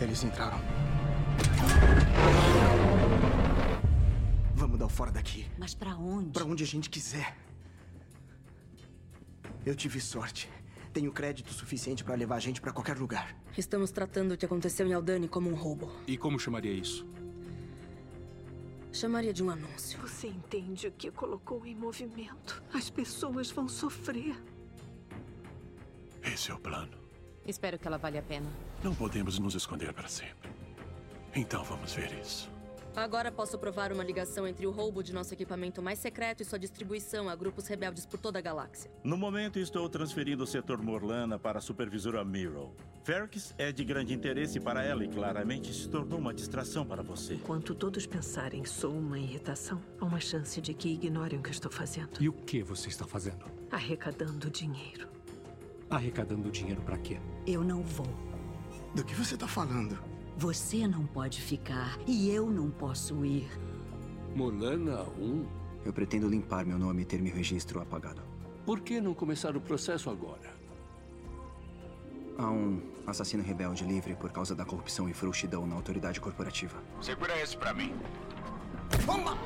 Eles entraram. Vamos dar o fora daqui. Mas pra onde? Pra onde a gente quiser. Eu tive sorte. Tenho crédito suficiente pra levar a gente pra qualquer lugar. Estamos tratando o que aconteceu em Aldani como um roubo. E como chamaria isso? Chamaria de um anúncio. Você entende o que colocou em movimento? As pessoas vão sofrer. Esse é o plano. Espero que ela valha a pena. Não podemos nos esconder para sempre. Então vamos ver isso. Agora posso provar uma ligação entre o roubo de nosso equipamento mais secreto e sua distribuição a grupos rebeldes por toda a galáxia. No momento, estou transferindo o setor Morlana para a supervisora Miro. Ferrix é de grande interesse para ela e claramente se tornou uma distração para você. Enquanto todos pensarem sou uma irritação, há uma chance de que ignorem o que estou fazendo. E o que você está fazendo? Arrecadando dinheiro. Arrecadando dinheiro para quê? Eu não vou. Do que você tá falando? Você não pode ficar e eu não posso ir. Molana 1? Eu pretendo limpar meu nome e ter meu registro apagado. Por que não começar o processo agora? Há um assassino rebelde livre por causa da corrupção e frouxidão na autoridade corporativa. Segura esse pra mim. Vamos!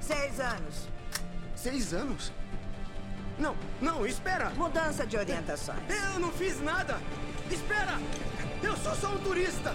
Seis anos. Seis anos? Não, não, espera! Mudança de orientações. Eu não fiz nada! Espera! Eu sou só um turista!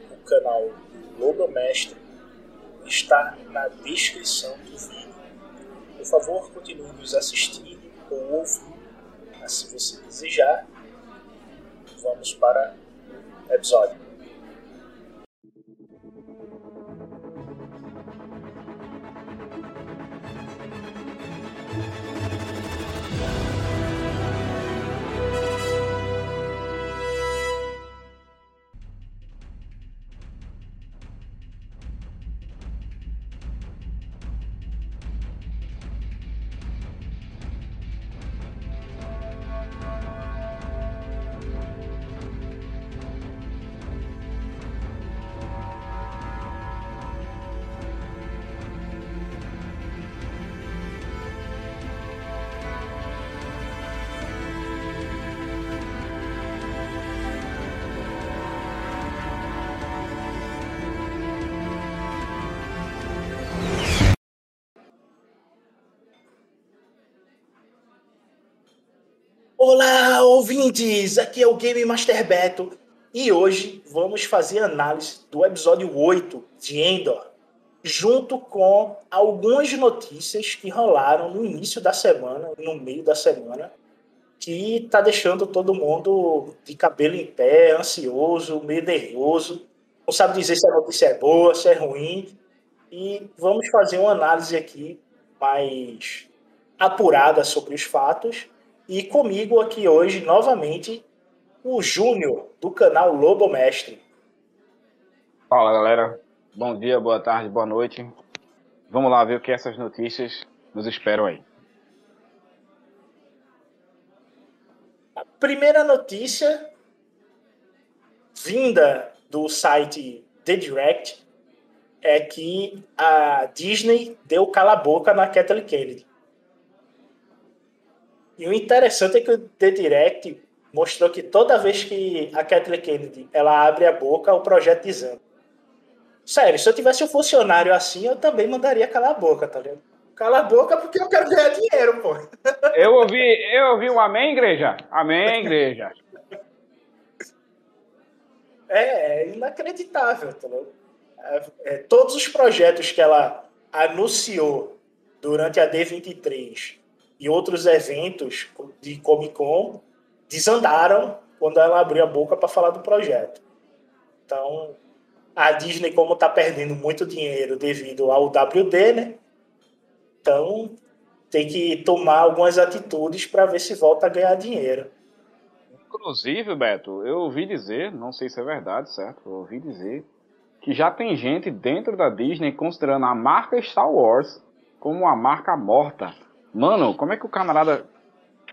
canal do Lobo Mestre, está na descrição do vídeo. Por favor, continue nos assistindo ou ouvindo, se você desejar. Vamos para o episódio. Olá, ouvintes! Aqui é o Game Master Beto. E hoje vamos fazer análise do episódio 8 de Endor, junto com algumas notícias que rolaram no início da semana, no meio da semana, que tá deixando todo mundo de cabelo em pé, ansioso, meio nervoso, não sabe dizer se a notícia é boa, se é ruim, e vamos fazer uma análise aqui mais apurada sobre os fatos e comigo aqui hoje, novamente, o Júnior, do canal Lobo Mestre. Fala, galera. Bom dia, boa tarde, boa noite. vamos lá ver o que essas notícias nos esperam aí. A primeira notícia vinda do site The Direct é que a Disney deu cala-boca na Kathleen Kennedy. E o interessante é que o The Direct mostrou que toda vez que a Kathleen Kennedy ela abre a boca, o projeto desanda. Sério, se eu tivesse um funcionário assim, eu também mandaria calar a boca, tá ligado? Cala a boca porque eu quero ganhar dinheiro, pô. Eu ouvi, eu ouvi um amém, igreja? Amém, igreja. É, é inacreditável, tá ligado? É, é, todos os projetos que ela anunciou durante a D23 e outros eventos de Comic Con desandaram quando ela abriu a boca para falar do projeto. Então, a Disney, como está perdendo muito dinheiro devido ao WD, né? Então, tem que tomar algumas atitudes para ver se volta a ganhar dinheiro. Inclusive, Beto, eu ouvi dizer, não sei se é verdade, certo? Eu ouvi dizer que já tem gente dentro da Disney considerando a marca Star Wars como uma marca morta. Mano, como é que o camarada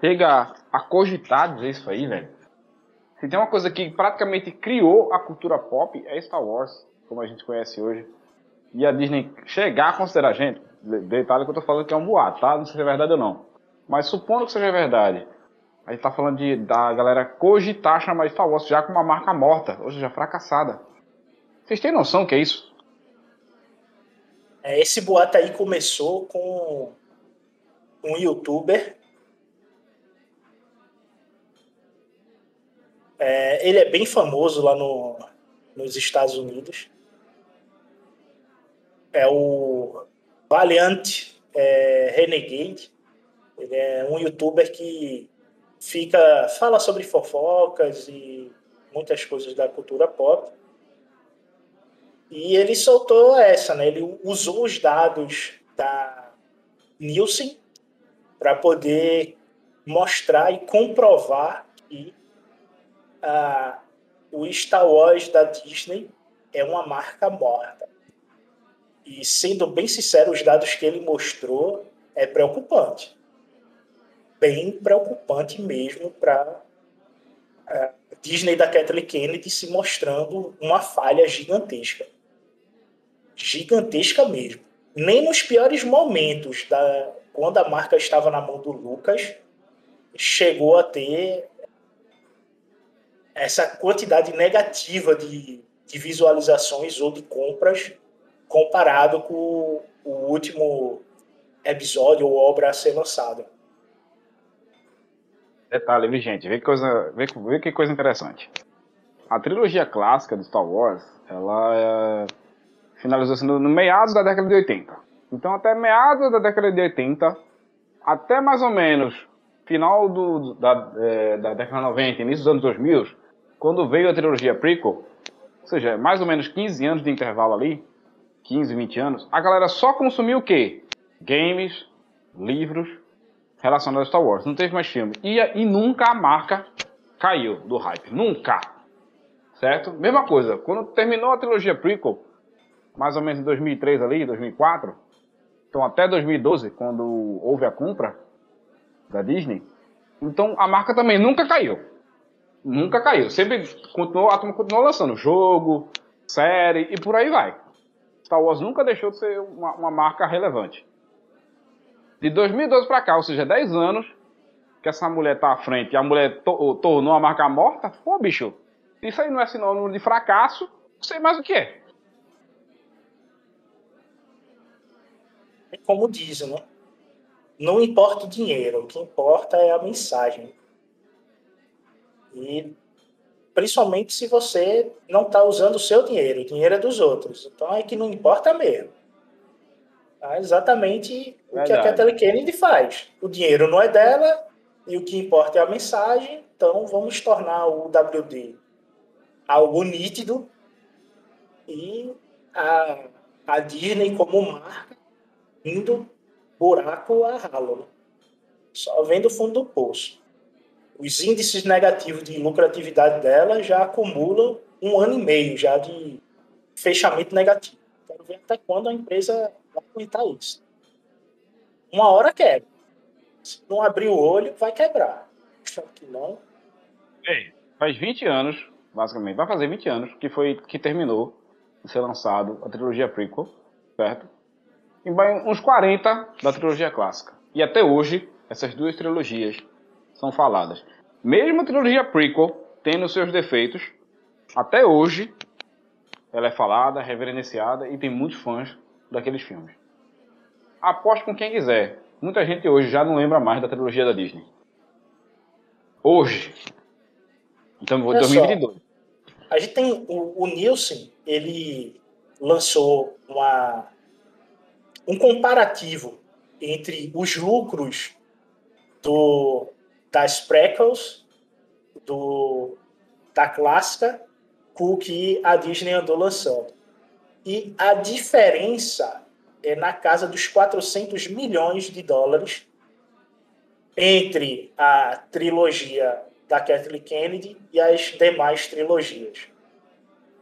chega a cogitar dizer isso aí, velho? Se tem uma coisa que praticamente criou a cultura pop, é Star Wars, como a gente conhece hoje. E a Disney chegar a considerar, gente, detalhe que eu tô falando que é um boato, tá? Não sei se é verdade ou não. Mas supondo que seja verdade, a gente tá falando de, da galera cogitar chamar Star Wars já com uma marca morta, ou seja, fracassada. Vocês têm noção que é isso? É, esse boato aí começou com um youtuber. É, ele é bem famoso lá no, nos Estados Unidos. É o Valiant é, Renegade. Ele é um youtuber que fica fala sobre fofocas e muitas coisas da cultura pop. E ele soltou essa, né? Ele usou os dados da Nielsen para poder mostrar e comprovar que ah, o Star Wars da Disney é uma marca morta. E sendo bem sincero, os dados que ele mostrou é preocupante. Bem preocupante mesmo para a Disney da Kathleen Kennedy se mostrando uma falha gigantesca gigantesca mesmo. Nem nos piores momentos, da, quando a marca estava na mão do Lucas, chegou a ter essa quantidade negativa de, de visualizações ou de compras comparado com o último episódio ou obra a ser lançada. Detalhe, viu, gente? Vê que coisa, vê, vê que coisa interessante. A trilogia clássica do Star Wars, ela é finalizou sendo no meados da década de 80. Então, até meados da década de 80, até mais ou menos final do, da, é, da década de 90, início dos anos 2000, quando veio a trilogia prequel, ou seja, mais ou menos 15 anos de intervalo ali, 15, 20 anos, a galera só consumiu o quê? Games, livros relacionados a Star Wars. Não teve mais filme. E, e nunca a marca caiu do hype. Nunca. Certo? Mesma coisa. Quando terminou a trilogia prequel, mais ou menos em 2003 ali, 2004, então até 2012, quando houve a compra da Disney, então a marca também nunca caiu. Nunca caiu. Sempre continuou, a turma continuou lançando jogo, série e por aí vai. Star Wars nunca deixou de ser uma, uma marca relevante. De 2012 para cá, ou seja, 10 anos que essa mulher tá à frente e a mulher to tornou a marca morta, pô, bicho, isso aí não é sinônimo de fracasso, não sei mais o que é. Como dizem, né? Não importa o dinheiro, o que importa é a mensagem. E principalmente se você não está usando o seu dinheiro, o dinheiro é dos outros. Então é que não importa mesmo. É exatamente Verdade. o que a Kathleen Kennedy faz. O dinheiro não é dela e o que importa é a mensagem. Então vamos tornar o WD algo nítido e a, a Disney como marca indo buraco a ralo, né? só vendo o fundo do poço. Os índices negativos de lucratividade dela já acumulam um ano e meio já de fechamento negativo. Quero ver até quando a empresa vai aguentar isso. Uma hora quebra. Se não abrir o olho, vai quebrar. Só que não. Ei, faz 20 anos, basicamente, vai fazer 20 anos que foi que terminou de ser lançado a trilogia prequel, certo? E uns 40 da trilogia clássica. E até hoje, essas duas trilogias são faladas. Mesmo a trilogia prequel tendo seus defeitos, até hoje ela é falada, reverenciada e tem muitos fãs daqueles filmes. Aposto com quem quiser. Muita gente hoje já não lembra mais da trilogia da Disney. Hoje. Então, Olha 2022. só, a gente tem o, o Nielsen, ele lançou uma, um comparativo entre os lucros do, das prequels, do, da clássica, com o que a Disney andou lançando. E a diferença é na casa dos 400 milhões de dólares entre a trilogia da Kathleen Kennedy e as demais trilogias.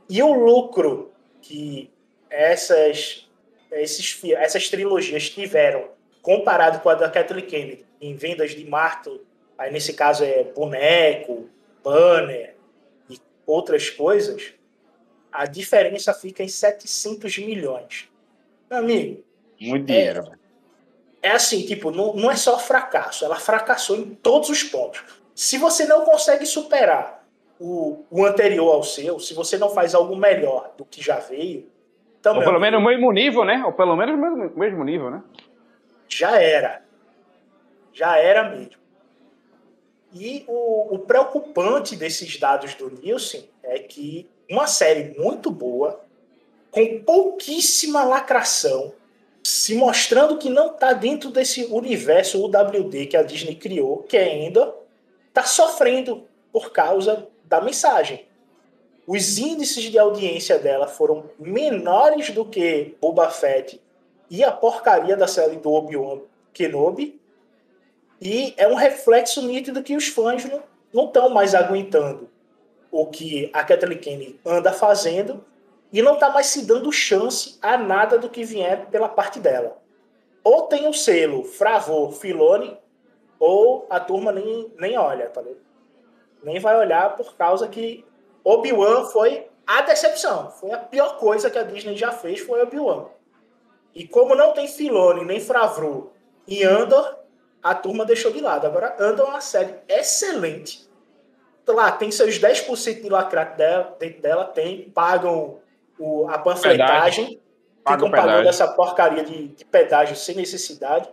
E o lucro que essas, esses, essas trilogias tiveram comparado com a da Kathleen Kennedy em vendas de marketing, aí nesse caso é boneco, banner e outras coisas, a diferença fica em 700 milhões. Meu amigo, Muito dinheiro. velho. é assim, tipo, não, não é só fracasso, ela fracassou em todos os pontos. Se você não consegue superar o, o anterior ao seu, se você não faz algo melhor do que já veio, também Ou pelo menos o mesmo nível, né? Ou pelo menos o mesmo, mesmo nível, né? já era. Já era mesmo. E o, o preocupante desses dados do Nielsen é que uma série muito boa, com pouquíssima lacração, se mostrando que não está dentro desse universo UWD que a Disney criou, que ainda está sofrendo por causa da mensagem. Os índices de audiência dela foram menores do que Boba Fett e a porcaria da série do Obi-Wan Kenobi. E é um reflexo nítido que os fãs não estão mais aguentando o que a Kathleen Kennedy anda fazendo e não está mais se dando chance a nada do que vier pela parte dela. Ou tem o selo Fravor Filone, ou a turma nem, nem olha, tá ligado? Nem vai olhar por causa que Obi-Wan foi a decepção. Foi a pior coisa que a Disney já fez, foi Obi-Wan. E como não tem Filone nem Favreau e Andor, a turma deixou de lado. Agora, Andor é uma série excelente. Lá, tem seus 10% de lacrate dela, dentro dela, tem, pagam o, a panfletagem, ficam pagando essa porcaria de, de pedágio sem necessidade.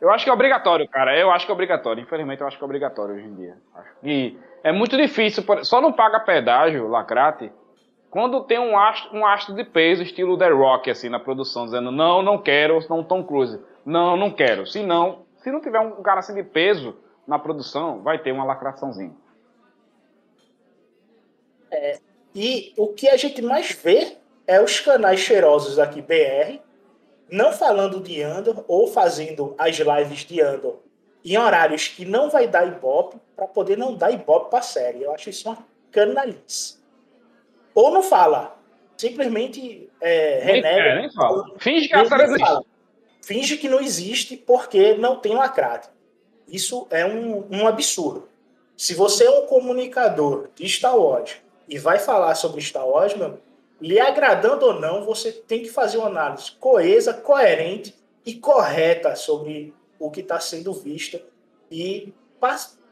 Eu acho que é obrigatório, cara. Eu acho que é obrigatório. Infelizmente, eu acho que é obrigatório hoje em dia. Acho que é muito difícil. Só não paga pedágio, lacrate, quando tem um astro, um astro de peso, estilo The Rock, assim, na produção, dizendo não, não quero, não Tom Cruise. Não, não quero. Se não, se não tiver um cara assim de peso na produção, vai ter uma lacraçãozinha. É, e o que a gente mais vê é os canais cheirosos aqui BR, não falando de Andor ou fazendo as lives de Andor em horários que não vai dar ibope para poder não dar ibope para a série. Eu acho isso uma canalice. Ou não fala, simplesmente é, renega. nem fala. Finge que a série existe. Finge que não existe porque não tem lacrate. Isso é um, um absurdo. Se você é um comunicador de Star Wars e vai falar sobre Star Wars, meu, lhe agradando ou não, você tem que fazer uma análise coesa, coerente e correta sobre o que está sendo visto e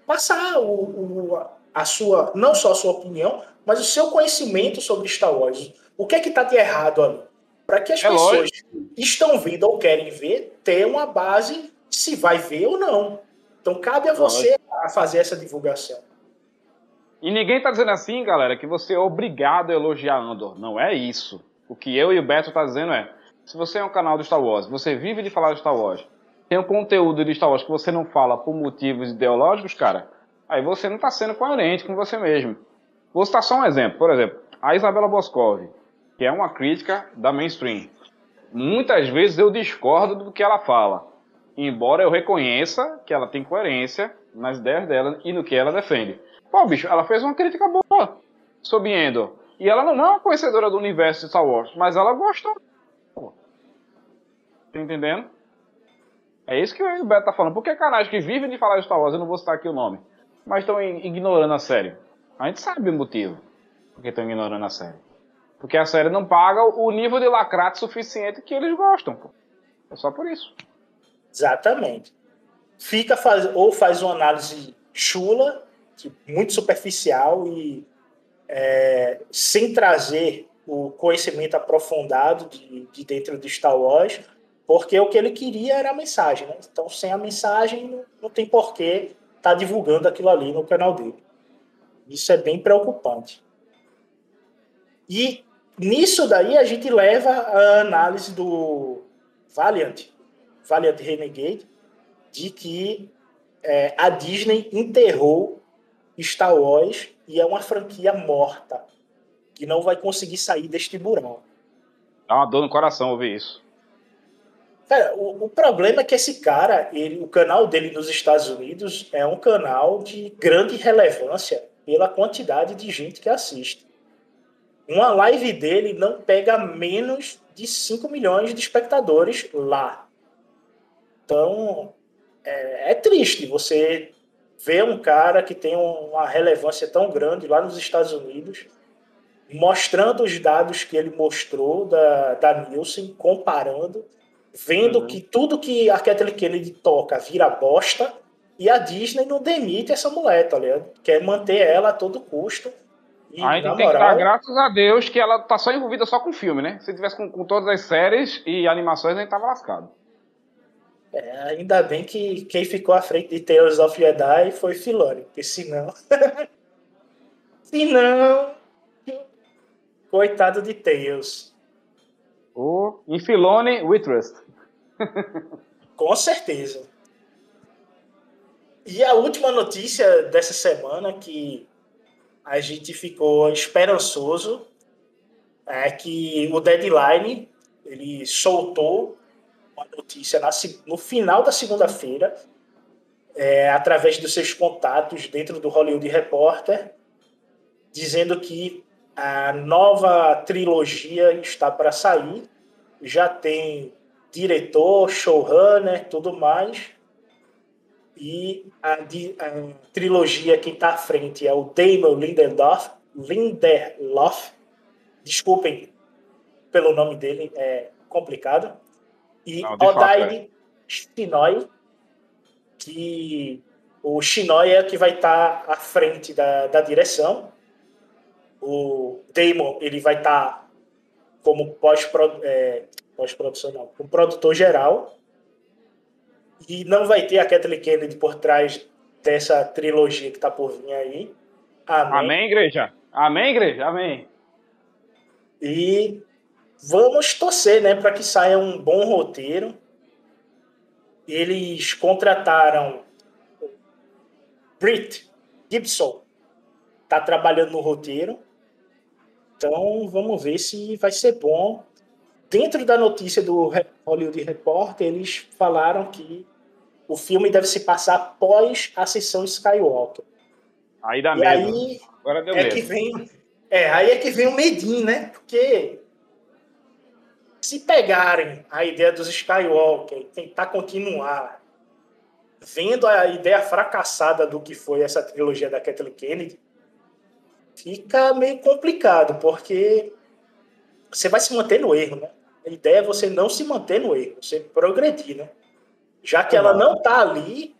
passar o, o- a sua, não só a sua opinião, mas o seu conhecimento sobre Star Wars. O que é que está de errado ali? Para que as É pessoas lógico. que estão vendo ou querem ver ter uma base se vai ver ou não. Então cabe a você a fazer essa divulgação. E ninguém tá dizendo assim, galera, que você é obrigado a elogiar Andor. Não é isso. O que eu e o Beto tá dizendo é, se você é um canal do Star Wars, você vive de falar de Star Wars, tem um conteúdo de Star Wars que você não fala por motivos ideológicos, cara, aí você não tá sendo coerente com você mesmo. Vou citar só um exemplo. Por exemplo, a Isabela Boscov, que é uma crítica da mainstream. Muitas vezes eu discordo do que ela fala, embora eu reconheça que ela tem coerência nas ideias dela e no que ela defende. Pô, bicho, ela fez uma crítica boa sobre Endor. E ela não é uma conhecedora do universo de Star Wars, mas ela gostou. Tá entendendo? É isso que o Beto tá falando. Por que canais que vivem de falar de Star Wars, eu não vou citar aqui o nome, mas estão ignorando a série? A gente sabe o motivo por que estão ignorando a série. Porque a série não paga o nível de lacrate suficiente que eles gostam. Pô. É só por isso. Exatamente. Fica faz, ou faz uma análise chula, muito superficial e é, sem trazer o conhecimento aprofundado de, de dentro de Star Wars, porque o que ele queria era a mensagem, né? Então, sem a mensagem, não, tem porquê estar tá divulgando aquilo ali no canal dele. Isso é bem preocupante. E nisso daí a gente leva a análise do Valiant, Valiant Renegade, de que é, a Disney enterrou Star Wars e é uma franquia morta, que não vai conseguir sair deste buraco. Dá uma dor no coração ouvir isso. Cara, o, o, problema é que esse cara, ele, o canal dele nos Estados Unidos é um canal de grande relevância pela quantidade de gente que assiste. Uma live dele não pega menos de 5 milhões de espectadores lá. Então, é, é triste você ver um cara que tem uma relevância tão grande lá nos Estados Unidos, mostrando os dados que ele mostrou da, da Nielsen, comparando, vendo uhum. que tudo que a Kathleen Kennedy toca vira bosta, e a Disney não demite essa mulher, tá ligado? Quer manter ela a todo custo. E, a gente tem moral, que dar graças a Deus que ela tá só envolvida só com filme, né? Se tivesse com, com todas as séries e animações, a gente tava lascado. É, ainda bem que quem ficou à frente de Tales of Jedi foi Filoni, porque senão. senão. Coitado de Tales. O oh, em Filoni, we trust. Com certeza. E a última notícia dessa semana que a gente ficou esperançoso é que o Deadline ele soltou uma notícia na, no final da segunda-feira é, através dos seus contatos dentro do Hollywood Reporter dizendo que a nova trilogia está para sair já tem diretor, showrunner, tudo mais e a, a trilogia que está à frente é o Damon Lindelof, Lindelof. Desculpem pelo nome dele, é complicado. E Não, Odair Shinoy, que o Shinoy é que vai estar tá à frente da, da direção. O Damon ele vai estar tá como pós-produção, é, pós não, como produtor geral e não vai ter a Kathleen Kennedy por trás dessa trilogia que está por vir aí. Amém. Amém, igreja. Amém, igreja. Amém. E vamos torcer, né, para que saia um bom roteiro. Eles contrataram Brit Gibson, tá trabalhando no roteiro. Então, vamos ver se vai ser bom. Dentro da notícia do Hollywood Reporter, eles falaram que o filme deve se passar após a sessão Skywalker. Aí dá e medo. Aí Agora deu é medo. que vem, é, aí é que vem o medinho, né? Porque se pegarem a ideia dos Skywalker e tentar continuar vendo a ideia fracassada do que foi essa trilogia da Kathleen Kennedy, fica meio complicado, porque você vai se manter no erro, né? A ideia é você não se manter no erro, você progredir, né? Já que ela não tá ali,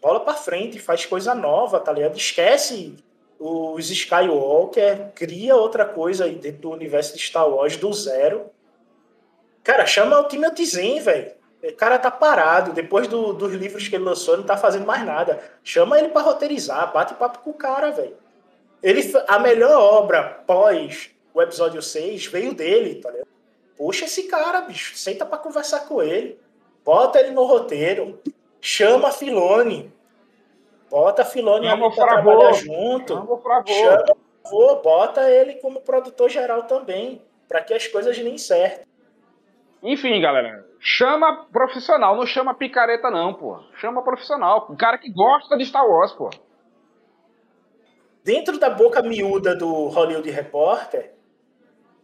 bola para frente, faz coisa nova, tá ligado? Esquece os Skywalker, cria outra coisa aí dentro do universo de Star Wars do zero. Cara, chama o Timothy Zahn, velho. O cara tá parado, depois do, dos livros que ele lançou, não tá fazendo mais nada. Chama ele para roteirizar, bate papo com o cara, velho. Ele, a melhor obra pós o episódio 6 veio dele, tá ligado? Puxa esse cara, bicho, senta para conversar com ele. Bota ele no roteiro. Chama a Filone. Bota a Filone ali pra trabalhar junto. Chama o bota ele como produtor geral também. para que as coisas nem certo. Enfim, galera. Chama profissional, não chama picareta, não, pô. Chama profissional. Um cara que gosta de Star Wars, pô. Dentro da boca miúda do Hollywood Reporter,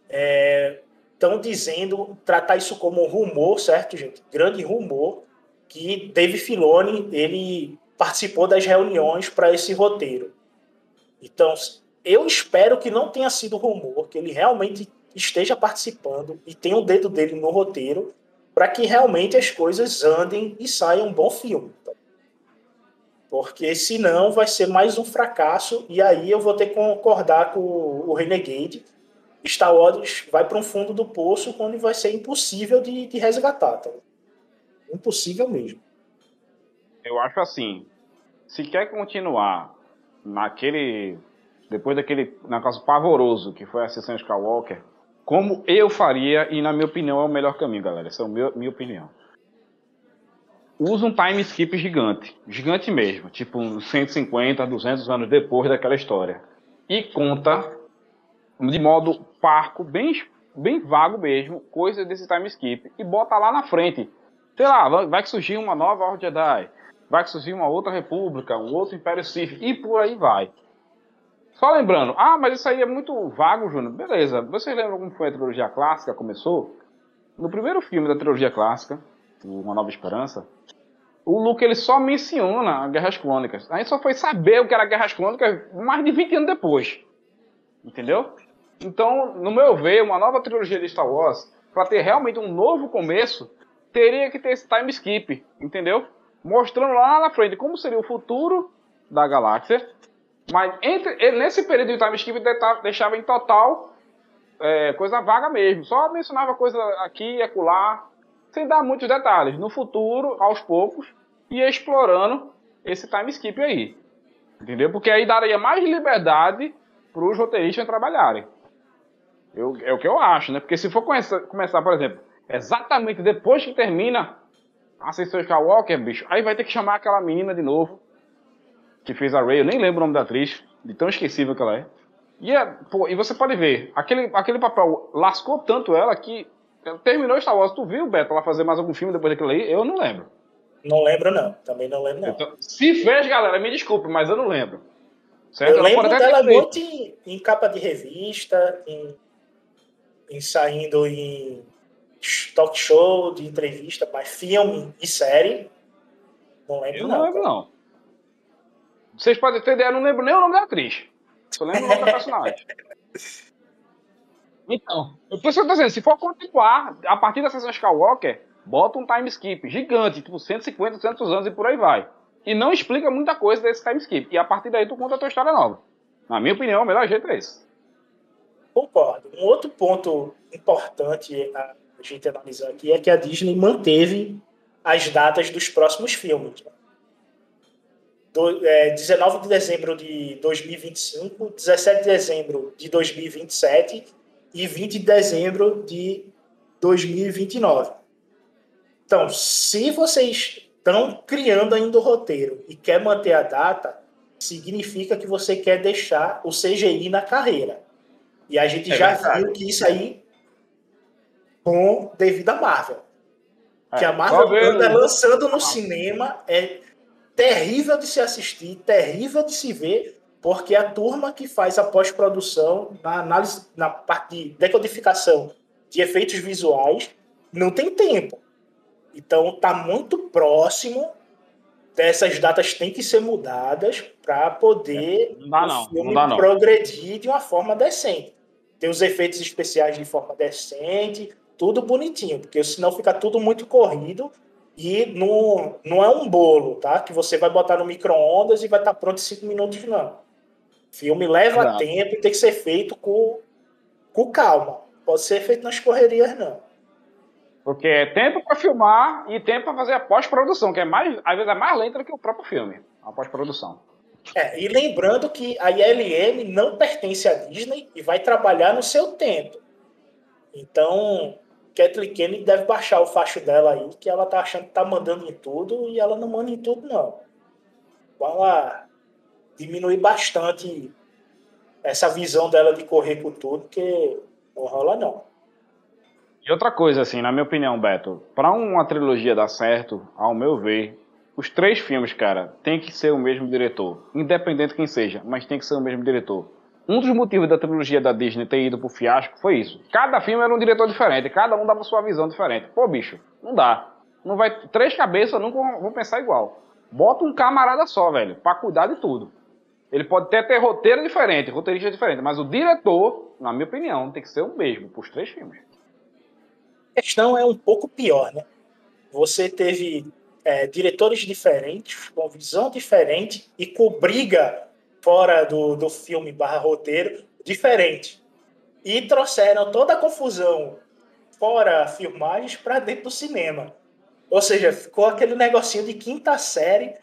é, estão dizendo, tratar isso como um rumor, certo, gente? Grande rumor, que Dave Filoni, ele participou das reuniões para esse roteiro. Então, eu espero que não tenha sido rumor, que ele realmente esteja participando e tenha o um dedo dele no roteiro, para que realmente as coisas andem e saiam um bom filme. Porque senão vai ser mais um fracasso e aí eu vou ter que concordar com o Renegade. Star Wars vai para um fundo do poço quando vai ser impossível de, de resgatar. Tá? Impossível mesmo. Eu acho assim, se quer continuar naquele depois daquele negócio pavoroso que foi a sessão Skywalker, como eu faria e na minha opinião é o melhor caminho, galera. Essa é a minha, minha opinião usa um time skip gigante, gigante mesmo, tipo uns 150, 200 anos depois daquela história. E conta de modo parco, bem, bem vago mesmo, coisas desse time skip e bota lá na frente. Sei lá, vai que surgir uma nova Ordem Jedi, vai que surgir uma outra república, um outro Império Sith e por aí vai. Só lembrando, ah, mas isso aí é muito vago, Júnior. Beleza, vocês lembram como foi a trilogia clássica? Começou? No primeiro filme da trilogia clássica, Uma Nova Esperança, o Luke ele só menciona Guerras Clônicas. A gente só foi saber o que era Guerras Clônicas mais de 20 anos depois. Entendeu? Então, no meu ver, uma nova trilogia de Star Wars, para ter realmente um novo começo, teria que ter esse time skip, entendeu? Mostrando lá na frente como seria o futuro da galáxia. Mas entre, nesse período de time skip deixava em total é, coisa vaga mesmo. Só mencionava coisa aqui e acolá, sem dar muitos detalhes. No futuro, aos poucos, ia explorando esse time skip aí. Entendeu? Porque aí daria mais liberdade para os roteiristas trabalharem. Eu, é o que eu acho, né? Porque se for começar, começar, por exemplo, exatamente depois que termina a Ascensão Skywalker, bicho, aí vai ter que chamar aquela menina de novo, que fez a Rey, eu nem lembro o nome da atriz, de tão esquecível que ela é. E, é, pô, e você pode ver, aquele, aquele papel lascou tanto ela que Terminou Star Wars, tu viu, Beto, ela fazer mais algum filme depois daquilo aí? Eu não lembro. Não lembro, não. Também não lembro, não. Então, se fez, galera, me desculpe, mas eu não lembro. Certo? Eu lembro dela muito em, em, capa de revista, em, em saindo em talk show, de entrevista, mas filme e série. Não lembro, eu não. Não lembro, não. Vocês podem ter ideia, eu não lembro nem o nome da atriz. Só lembro o nome da personagem. Então, por isso que eu tô dizendo, se for continuar, a partir da sessão Skywalker, bota um time skip gigante, tipo 150, 200 anos e por aí vai. E não explica muita coisa desse time skip. E a partir daí tu conta a tua história nova. Na minha opinião, o melhor jeito é esse. Concordo. Um outro ponto importante a gente analisar aqui é que a Disney manteve as datas dos próximos filmes. Do, é, 19 de dezembro de 2025, 17 de dezembro de 2027 e 20 de dezembro de 2029. Então, se vocês estão criando ainda o roteiro e quer manter a data, significa que você quer deixar o CGI na carreira. E a gente é já verdade. viu que isso aí com devido à Marvel. É, que a Marvel anda lançando no cinema é terrível de se assistir, terrível de se ver, porque a turma que faz a pós-produção, na análise, na parte de decodificação de efeitos visuais, não tem tempo. Então tá muito próximo dessas datas têm que ser mudadas para poder não dá, não. o filme não dá, progredir de uma forma decente. Tem os efeitos especiais de forma decente, tudo bonitinho, porque senão fica tudo muito corrido e não, não é um bolo, tá? Que você vai botar no micro-ondas e vai estar tá pronto em cinco minutos, não. Filme leva Exato. tempo e tem que ser feito com, com calma. Pode ser feito nas correrias, não. Porque é tempo para filmar e tempo para fazer a pós-produção, que é mais, às vezes é mais lenta do que o próprio filme, a pós-produção. É, e lembrando que a ILM não pertence à Disney e vai trabalhar no seu tempo. Então, Kathleen Kennedy deve baixar o facho dela aí, que ela tá achando que tá mandando em tudo e ela não manda em tudo, não. Vamos lá diminuir bastante essa visão dela de correr por tudo, que não rola não. E outra coisa, assim, na minha opinião, Beto, para uma trilogia dar certo, ao meu ver, os três filmes, cara, tem que ser o mesmo diretor. Independente quem seja, mas tem que ser o mesmo diretor. Um dos motivos da trilogia da Disney ter ido pro fiasco foi isso. Cada filme era um diretor diferente, cada um dava sua visão diferente. Pô, bicho, não dá. Não vai. Três cabeças nunca vão pensar igual. Bota um camarada só, velho, pra cuidar de tudo. Ele pode até ter roteiro diferente, roteirista diferente, mas o diretor, na minha opinião, tem que ser o mesmo pros três filmes. A questão é um pouco pior, né? Você teve é, diretores diferentes, com visão diferente e com briga fora do, do filme barra roteiro diferente. E trouxeram toda a confusão fora filmagens para dentro do cinema. Ou seja, ficou aquele negocinho de quinta série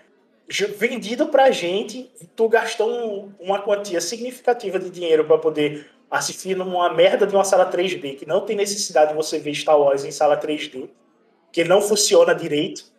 vendido pra gente. Tu gastou um, uma quantia significativa de dinheiro para poder assistir numa merda de uma sala 3D, que não tem necessidade de você ver Star Wars em sala 3D, que não funciona direito.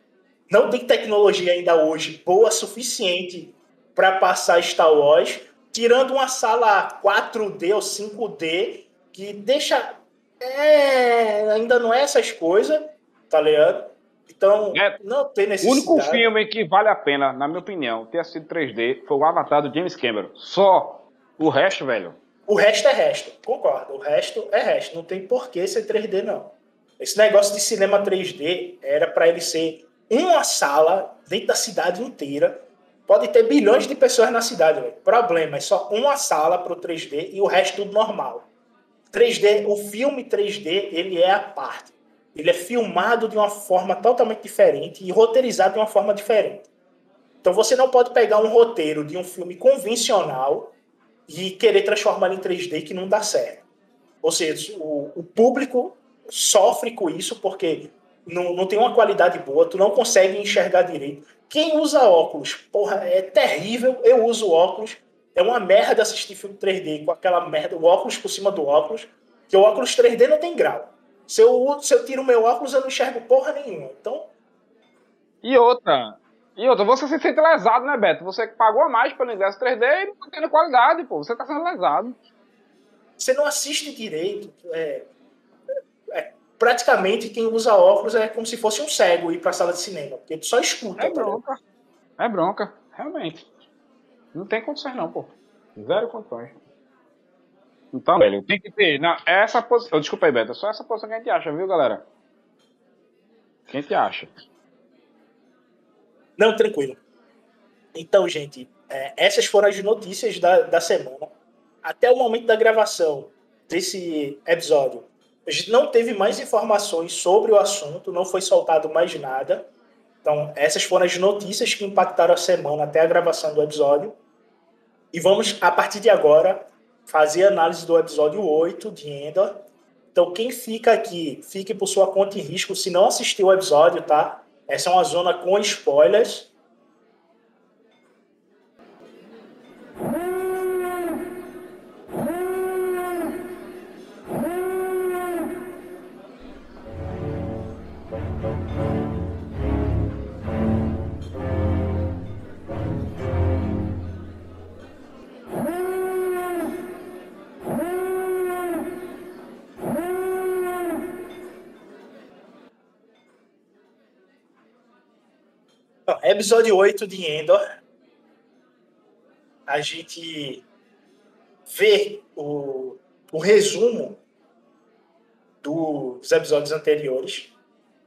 Não tem tecnologia ainda hoje boa suficiente para passar Star Wars, tirando uma sala 4D ou 5D que deixa é, ainda não é essas coisas, tá ligado? Então, é, não tem necessidade. O único filme que vale a pena, na minha opinião, ter sido 3D foi o Avatar do James Cameron. Só. O resto, velho. O resto é resto, concordo. O resto é resto. Não tem porquê ser 3D, não. Esse negócio de cinema 3D era para ele ser uma sala dentro da cidade inteira. Pode ter bilhões de pessoas na cidade, velho. Problema, é só uma sala pro 3D e o resto tudo normal. 3D, o filme 3D, ele é a parte. Ele é filmado de uma forma totalmente diferente e roteirizado de uma forma diferente. Então você não pode pegar um roteiro de um filme convencional e querer transformar em 3D que não dá certo. Ou seja, o, o público sofre com isso porque não, não tem uma qualidade boa, tu não consegue enxergar direito. Quem usa óculos, porra, é terrível. Eu uso óculos. É uma merda assistir filme 3D com aquela merda, o óculos por cima do óculos, que o óculos 3D não tem grau. Se eu, se eu tiro meu óculos, eu não enxergo porra nenhuma. Então. E outra. E outra, você se sente lesado, né, Beto? Você pagou a mais pelo ingresso 3D e não tá tendo qualidade, pô. Você tá sendo lesado. Você não assiste direito. É, praticamente quem usa óculos é como se fosse um cego ir pra sala de cinema. Porque tu só escuta. É tá bronca. Tá é bronca, realmente. Não tem condições, não, pô. Zero condições. Então, velho, tem que ter. Não, essa posição. Desculpa aí, Beto. Só essa posição que a gente acha, viu, galera? Que a gente acha. Não, tranquilo. Então, gente, é, essas foram as notícias da, da semana. Até o momento da gravação desse episódio, a não teve mais informações sobre o assunto, não foi soltado mais nada. Então, essas foram as notícias que impactaram a semana até a gravação do episódio. E vamos, a partir de agora, fazer análise do episódio 8 de Endor. Então, quem fica aqui, fique por sua conta e risco. Se não assistiu o episódio, tá? Essa é uma zona com spoilers. Episódio 8 de Endor, a gente vê o, o resumo dos episódios anteriores.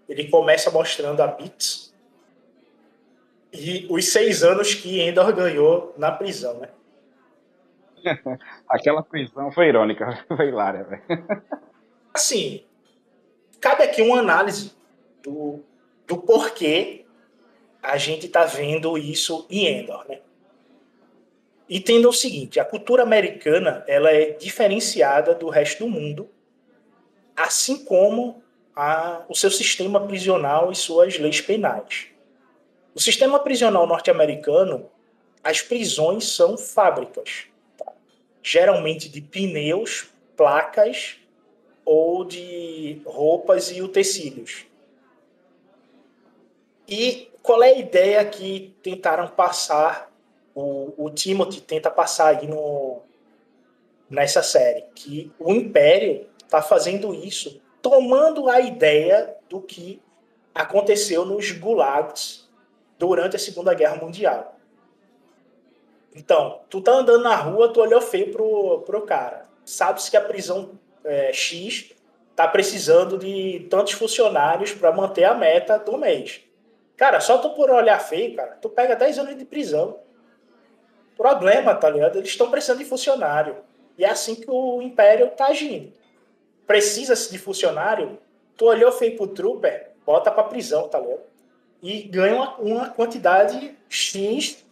Ele começa mostrando a Bits e os seis anos que Endor ganhou na prisão, né? Aquela prisão foi irônica, foi hilária, velho. Assim, cabe aqui uma análise do, do porquê a gente está vendo isso em Endor, né? E tendo o seguinte, a cultura americana ela é diferenciada do resto do mundo, assim como a, o seu sistema prisional e suas leis penais. O sistema prisional norte-americano, as prisões são fábricas, tá? geralmente de pneus, placas ou de roupas e utensílios. E qual é a ideia que tentaram passar, o, o Timothy tenta passar aí no, nessa série? Que o Império está fazendo isso, tomando a ideia do que aconteceu nos gulags durante a Segunda Guerra Mundial. Então, tu tá andando na rua, tu olhou feio pro, pro cara. Sabe-se que a prisão é, X tá precisando de tantos funcionários para manter a meta do mês. Cara, só tu por olhar feio, cara, tu pega 10 anos de prisão. Problema, tá ligado? Eles estão precisando de funcionário. E é assim que o Império tá agindo. Precisa-se de funcionário, tu olhou feio pro Trooper, bota pra prisão, tá ligado? E ganha uma, uma quantidade X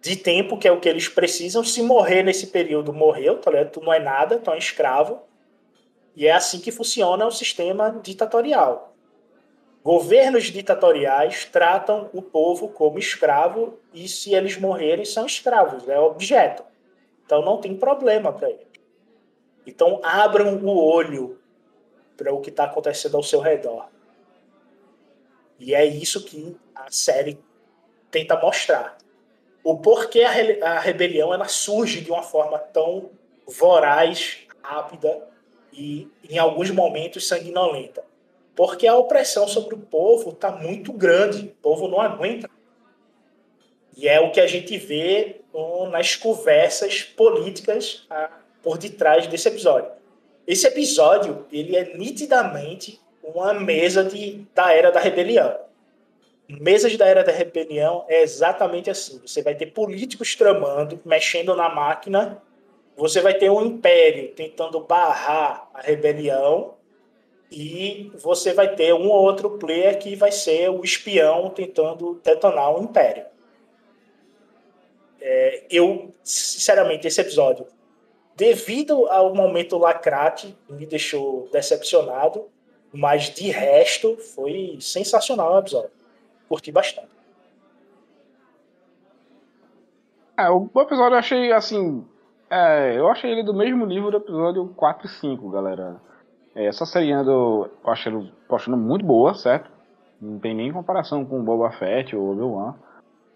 de tempo, que é o que eles precisam. Se morrer nesse período, morreu, tá ligado? Tu não é nada, tu é um escravo. E é assim que funciona o sistema ditatorial. Governos ditatoriais tratam o povo como escravo e se eles morrerem são escravos, é objeto. Então não tem problema para eles. Então abram o olho para o que está acontecendo ao seu redor. E é isso que a série tenta mostrar. O porquê a, re a rebelião ela surge de uma forma tão voraz, rápida e, em alguns momentos, sanguinolenta. Porque a opressão sobre o povo está muito grande. O povo não aguenta. E é o que a gente vê nas conversas políticas ah, por detrás desse episódio. Esse episódio ele é nitidamente uma mesa de, da era da rebelião. Mesas da era da rebelião é exatamente assim. Você vai ter políticos tramando, mexendo na máquina você vai ter um império tentando barrar a rebelião e você vai ter um ou outro player que vai ser o espião tentando detonar o império. É, eu, sinceramente, esse episódio, devido ao momento lacrate, me deixou decepcionado, mas de resto foi sensacional o episódio. Curti bastante. É, o episódio eu achei assim é, eu achei ele do mesmo nível do episódio 4 e 5, galera. É, essa série eu acho ele, achando muito boa, certo? Não tem nem comparação com Boba Fett ou Obi-Wan.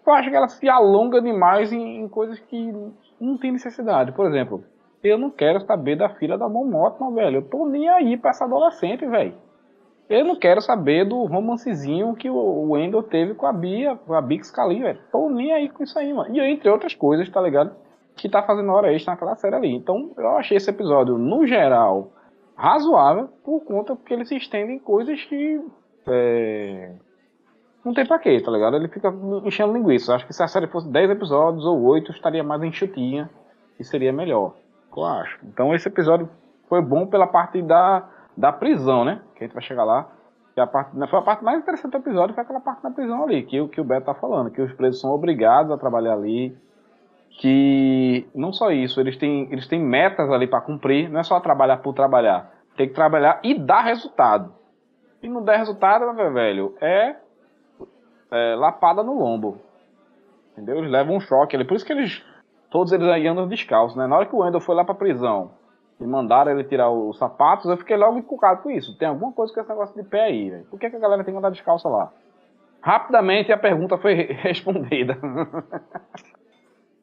Eu acho que ela se alonga demais em, em, coisas que não tem necessidade. Por exemplo, eu não quero saber da filha da Momotma, velho. Eu tô nem aí pra essa adolescente, velho. Eu não quero saber do romancezinho que o Wendell teve com a Bia, com a Bix Kali, velho. Tô nem aí com isso aí, mano. E entre outras coisas, tá ligado? que tá fazendo hora extra naquela série ali. Então eu achei esse episódio, no geral, razoável, por conta porque ele se estende em coisas que. É, não tem pra quê, tá ligado? Ele fica enchendo linguiça. Acho que se a série fosse 10 episódios ou 8, estaria mais enxutinha e seria melhor. Eu acho. Então esse episódio foi bom pela parte da, da prisão, né? Que a gente vai chegar lá. Que a parte, foi a parte mais interessante do episódio, foi aquela parte da prisão ali, que, que o Beto tá falando, que os presos são obrigados a trabalhar ali, que não só isso, eles têm, eles têm metas ali para cumprir, não é só trabalhar por trabalhar, tem que trabalhar e dar resultado. E não der resultado, velho, é, é lapada no lombo. Entendeu? Eles levam um choque ali. Por isso que eles, todos eles aí andam descalços, né? Na hora que o Wendell foi lá pra prisão e mandaram ele tirar os sapatos, eu fiquei logo encucado com isso. Tem alguma coisa com esse negócio de pé aí, velho. Por que, que a galera tem que andar descalça lá? Rapidamente a pergunta foi respondida.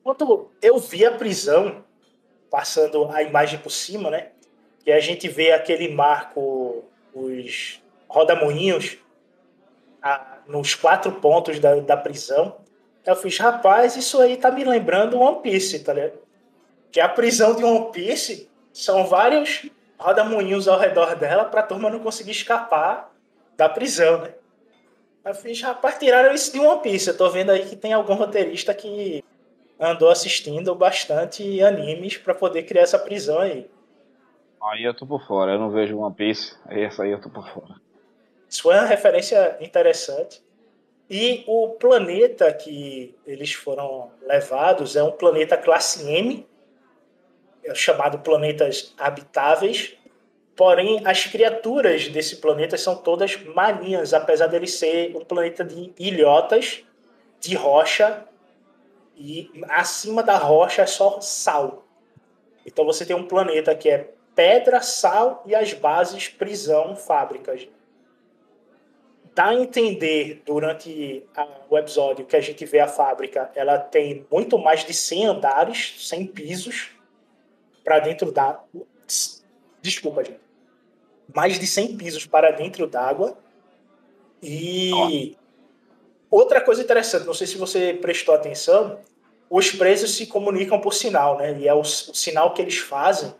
Quando eu vi a prisão, passando a imagem por cima, né? E a gente vê aquele marco, os rodamoinhos, a, nos quatro pontos da, da prisão. Eu fiz, rapaz, isso aí tá me lembrando One Piece, tá ligado? Que a prisão de One Piece são vários rodamoinhos ao redor dela pra turma não conseguir escapar da prisão, né? Eu fiz, rapaz, tiraram isso de One Piece. Eu tô vendo aí que tem algum roteirista que andou assistindo bastante animes para poder criar essa prisão aí. Aí eu tô por fora, eu não vejo One Piece, essa aí eu tô por fora. Isso foi uma referência interessante. E o planeta que eles foram levados é um planeta classe M, é chamado planetas habitáveis. Porém, as criaturas desse planeta são todas marinhas, apesar dele ser um planeta de ilhotas, de rocha e acima da rocha é só sal. Então você tem um planeta que é pedra, sal e as bases prisão, fábricas. Dá a entender durante a, o episódio que a gente vê a fábrica, ela tem muito mais de 100 andares, 100 pisos para dentro da desculpa, gente. Mais de 100 pisos para dentro d'água. E Outra coisa interessante, não sei se você prestou atenção, os presos se comunicam por sinal, né? E é o, o sinal que eles fazem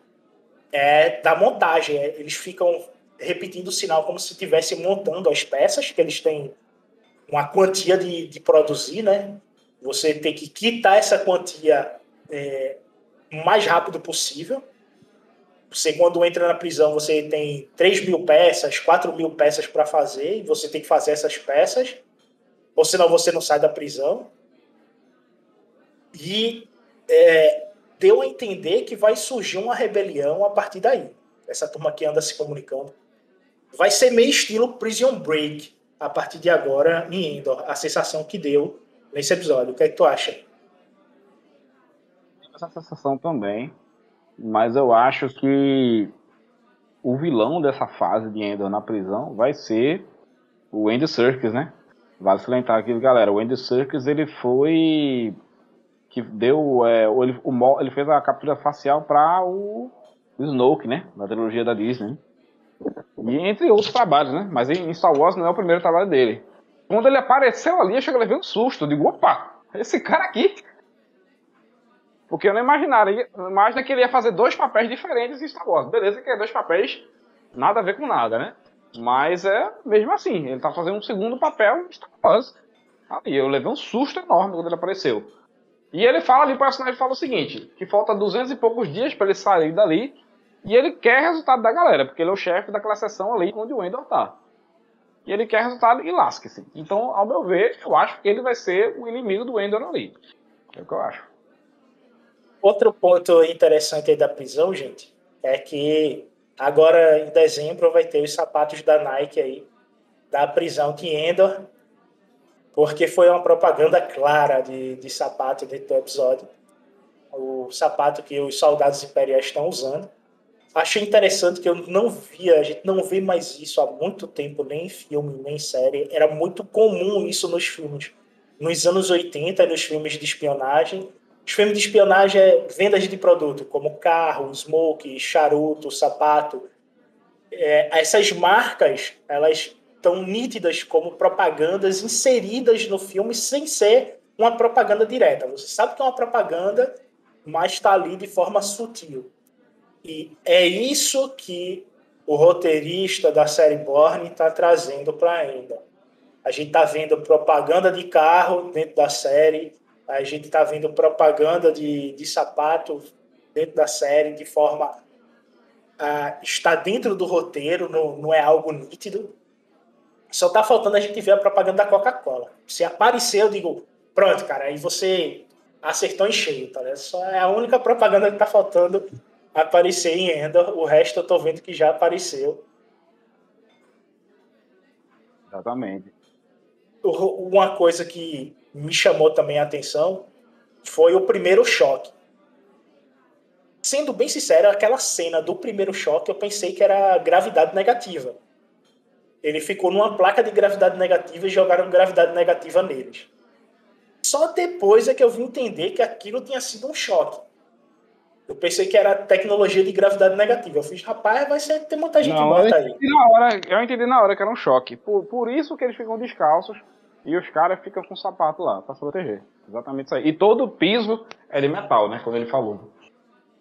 é da montagem. É, eles ficam repetindo o sinal como se estivessem montando as peças, que eles têm uma quantia de, de produzir, né? Você tem que quitar essa quantia é, o mais rápido possível. Você, quando entra na prisão, você tem 3 mil peças, 4 mil peças para fazer, e você tem que fazer essas peças, ou senão você não sai da prisão. E é, deu a entender que vai surgir uma rebelião a partir daí. Essa turma que anda se comunicando. Vai ser meio estilo Prison Break a partir de agora em Endor. A sensação que deu nesse episódio. O que é que tu acha? Essa sensação também. Mas eu acho que o vilão dessa fase de Endor na prisão vai ser o Andy Serkis, né? Vale salientar aqui, galera. O Andy Serkis, ele foi que deu é, ele, o, ele fez a captura facial para o, Snoke, né? Na trilogia da Disney. E entre outros trabalhos, né? Mas em Star Wars não é o primeiro trabalho dele. Quando ele apareceu ali, eu cheguei a um susto. Eu digo, opa, esse cara aqui. Porque eu não imaginaria, imagina que ele ia fazer dois papéis diferentes em Star Wars. Beleza, que é dois papéis, nada a ver com nada, né? Mas é mesmo assim, ele tá fazendo um segundo papel Star Wars. E eu levei um susto enorme quando ele apareceu. E ele fala ali, o personagem fala o seguinte: que falta 200 e poucos dias para ele sair dali. E ele quer resultado da galera, porque ele é o chefe daquela sessão ali onde o Wendell tá. E ele quer resultado e lasque-se. Então, ao meu ver, eu acho que ele vai ser o inimigo do Wendell ali. É o que eu acho. Outro ponto interessante aí da prisão, gente, é que agora em dezembro vai ter os sapatos da Nike aí, da prisão de Endor, porque foi uma propaganda clara de, de sapato dentro do episódio. O sapato que os soldados imperiais estão usando. Achei interessante que eu não via, a gente não vê mais isso há muito tempo, nem em filme, nem em série. Era muito comum isso nos filmes. Nos anos 80, nos filmes de espionagem. Os filmes de espionagem é vendas de produto, como carro, smoke, charuto, sapato. É, essas marcas, elas tão nítidas como propagandas inseridas no filme sem ser uma propaganda direta. Você sabe que é uma propaganda, mas está ali de forma sutil. E é isso que o roteirista da série Borne está trazendo para ainda. A gente está vendo propaganda de carro dentro da série, a gente está vendo propaganda de, de sapato dentro da série de forma a está dentro do roteiro, não, não é algo nítido. Só tá faltando a gente ver a propaganda da Coca-Cola. Se aparecer, eu digo, pronto, cara, aí você acertou em cheio, tá? Né? Só é a única propaganda que tá faltando aparecer em Endor. O resto eu tô vendo que já apareceu. Exatamente. Uma coisa que me chamou também a atenção foi o primeiro choque. Sendo bem sincero, aquela cena do primeiro choque eu pensei que era gravidade negativa ele ficou numa placa de gravidade negativa e jogaram gravidade negativa neles. Só depois é que eu vim entender que aquilo tinha sido um choque. Eu pensei que era tecnologia de gravidade negativa. Eu fiz, rapaz, vai ser ter muita gente morta aí. Na hora, eu entendi na hora que era um choque. Por, por isso que eles ficam descalços e os caras ficam com sapato lá, para se proteger. Exatamente isso aí. E todo o piso é de metal, né? Quando ele falou.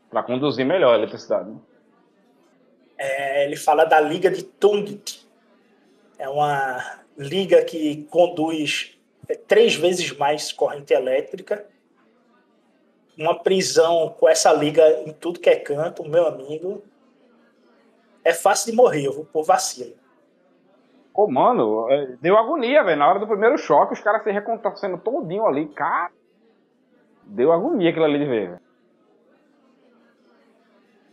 Para conduzir melhor a eletricidade. Né? É, ele fala da liga de Tungit é uma liga que conduz é, três vezes mais corrente elétrica. Uma prisão com essa liga em tudo que é canto, meu amigo. É fácil de morrer, viu, por vacilo. Pô, mano, é, deu agonia, velho. Na hora do primeiro choque, os caras se recontacendo todinho ali. Cara, deu agonia aquilo ali de ver, velho.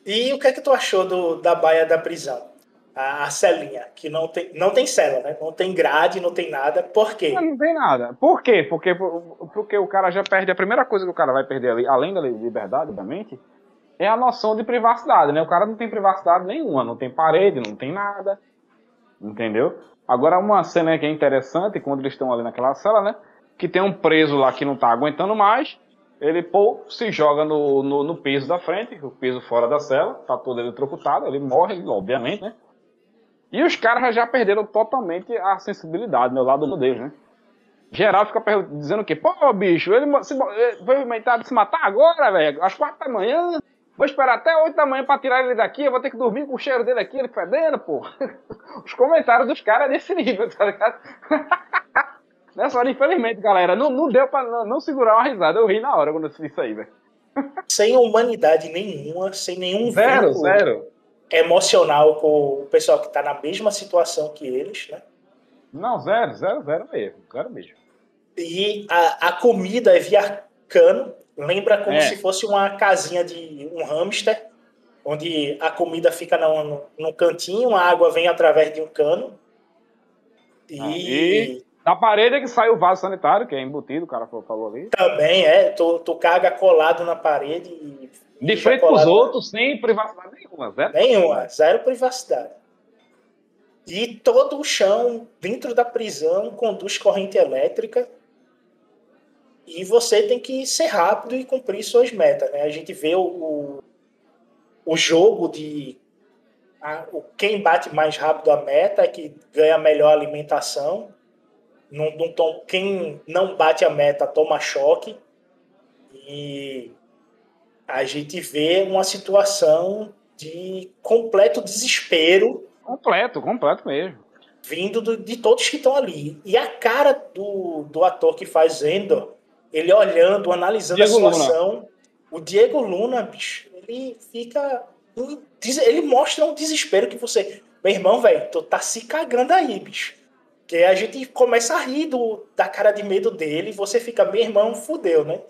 E o que é que tu achou do, da baia da prisão? a, a celinha, que não tem, não tem cela, né? Não tem grade, não tem nada. Por quê? Não, não tem nada. Por quê? Porque, porque o cara já perde. A primeira coisa que o cara vai perder ali, além da liberdade, obviamente, é a noção de privacidade, né? O cara não tem privacidade nenhuma, não tem parede, não tem nada. Entendeu? Agora, uma cena que é interessante, quando eles estão ali naquela cela, né? Que tem um preso lá que não tá aguentando mais. Ele pô, se joga no, no, no piso da frente, o piso fora da cela, tá todo eletrocutado, ele morre, obviamente, né? E os caras já perderam totalmente a sensibilidade, né, o lado deles, né? Geral fica dizendo o quê? Pô, bicho, ele se, foi inventado se matar agora, velho, às quatro da manhã. Vou esperar até oito da manhã pra tirar ele daqui, eu vou ter que dormir com o cheiro dele aqui, ele fedendo, pô. Os comentários dos caras é desse nível, tá ligado? Nessa hora, infelizmente, galera, não, não deu pra não, não, segurar uma risada. Eu ri na hora quando eu fiz isso aí, velho. Sem humanidade nenhuma, sem nenhum zero, zero. emocional com o pessoal que tá na mesma situação que eles, né? Não, zero, zero, zero mesmo. Zero mesmo. E a, a comida é via cano, lembra como é. se fosse uma casinha de um hamster, onde a comida fica no, no, cantinho, a água vem através de um cano. E, ah, e da parede é que sai o vaso sanitário, que é embutido, o cara falou ali. Também é, tu, tu caga colado na parede e. De frente pros outros, sem privacidade nenhuma, zero? Nenhuma, zero privacidade. E todo o chão dentro da prisão conduz corrente elétrica. E você tem que ser rápido e cumprir suas metas. Né? A gente vê o, o, jogo de a, o, quem bate mais rápido a meta é que ganha melhor alimentação não, não tom, quem não bate a meta toma choque e a gente vê uma situação de completo desespero. Completo, completo mesmo. Vindo do, de todos que estão ali. E a cara do, do ator que faz Endor, ele olhando, analisando Diego a situação. Luna. O Diego Luna, bicho, ele fica. Ele mostra um desespero que você. Meu irmão, velho, tu tá se cagando aí, bicho. Que a gente começa a rir do, da cara de medo dele e você fica, meu irmão, fudeu, né?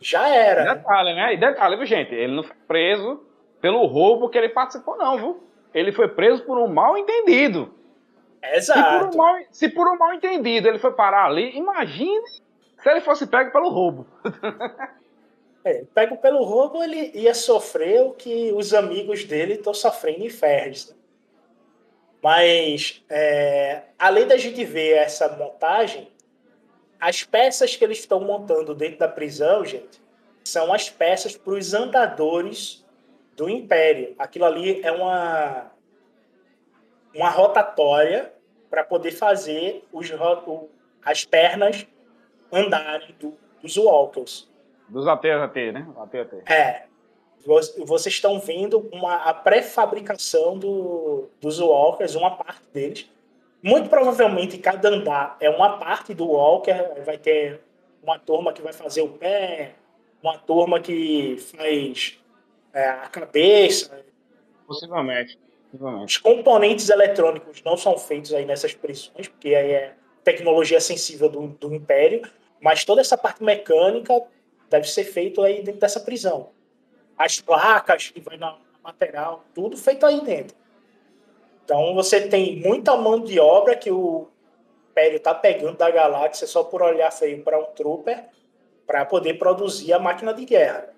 Já era. Detalhe, né? E detalhe, viu, gente? Ele não foi preso pelo roubo que ele participou, não, viu? Ele foi preso por um mal entendido. Exato. Se por um mal, se por um mal entendido ele foi parar ali, imagine se ele fosse pego pelo roubo. é, pego pelo roubo, ele ia sofrer o que os amigos dele estão sofrendo em Ferris. Né? Mas, é, além da gente ver essa montagem, as peças que eles estão montando dentro da prisão, gente, são as peças para os andadores do Império. Aquilo ali é uma, uma rotatória para poder fazer os, as pernas andarem do, dos Walkers. Dos AT-AT, né? AT-AT. É vocês estão vendo uma, a pré-fabricação do, dos walkers, uma parte deles. Muito provavelmente cada andar é uma parte do walker, vai ter uma turma que vai fazer o pé, uma turma que faz é, a cabeça. Possivelmente. Possivelmente. Os componentes eletrônicos não são feitos aí nessas prisões, porque aí é tecnologia sensível do, do Império, mas toda essa parte mecânica deve ser feito aí dentro dessa prisão as placas que vai na lateral, tudo feito aí dentro. Então você tem muita mão de obra que o Império está pegando da galáxia só por olhar feio para um trooper para poder produzir a máquina de guerra.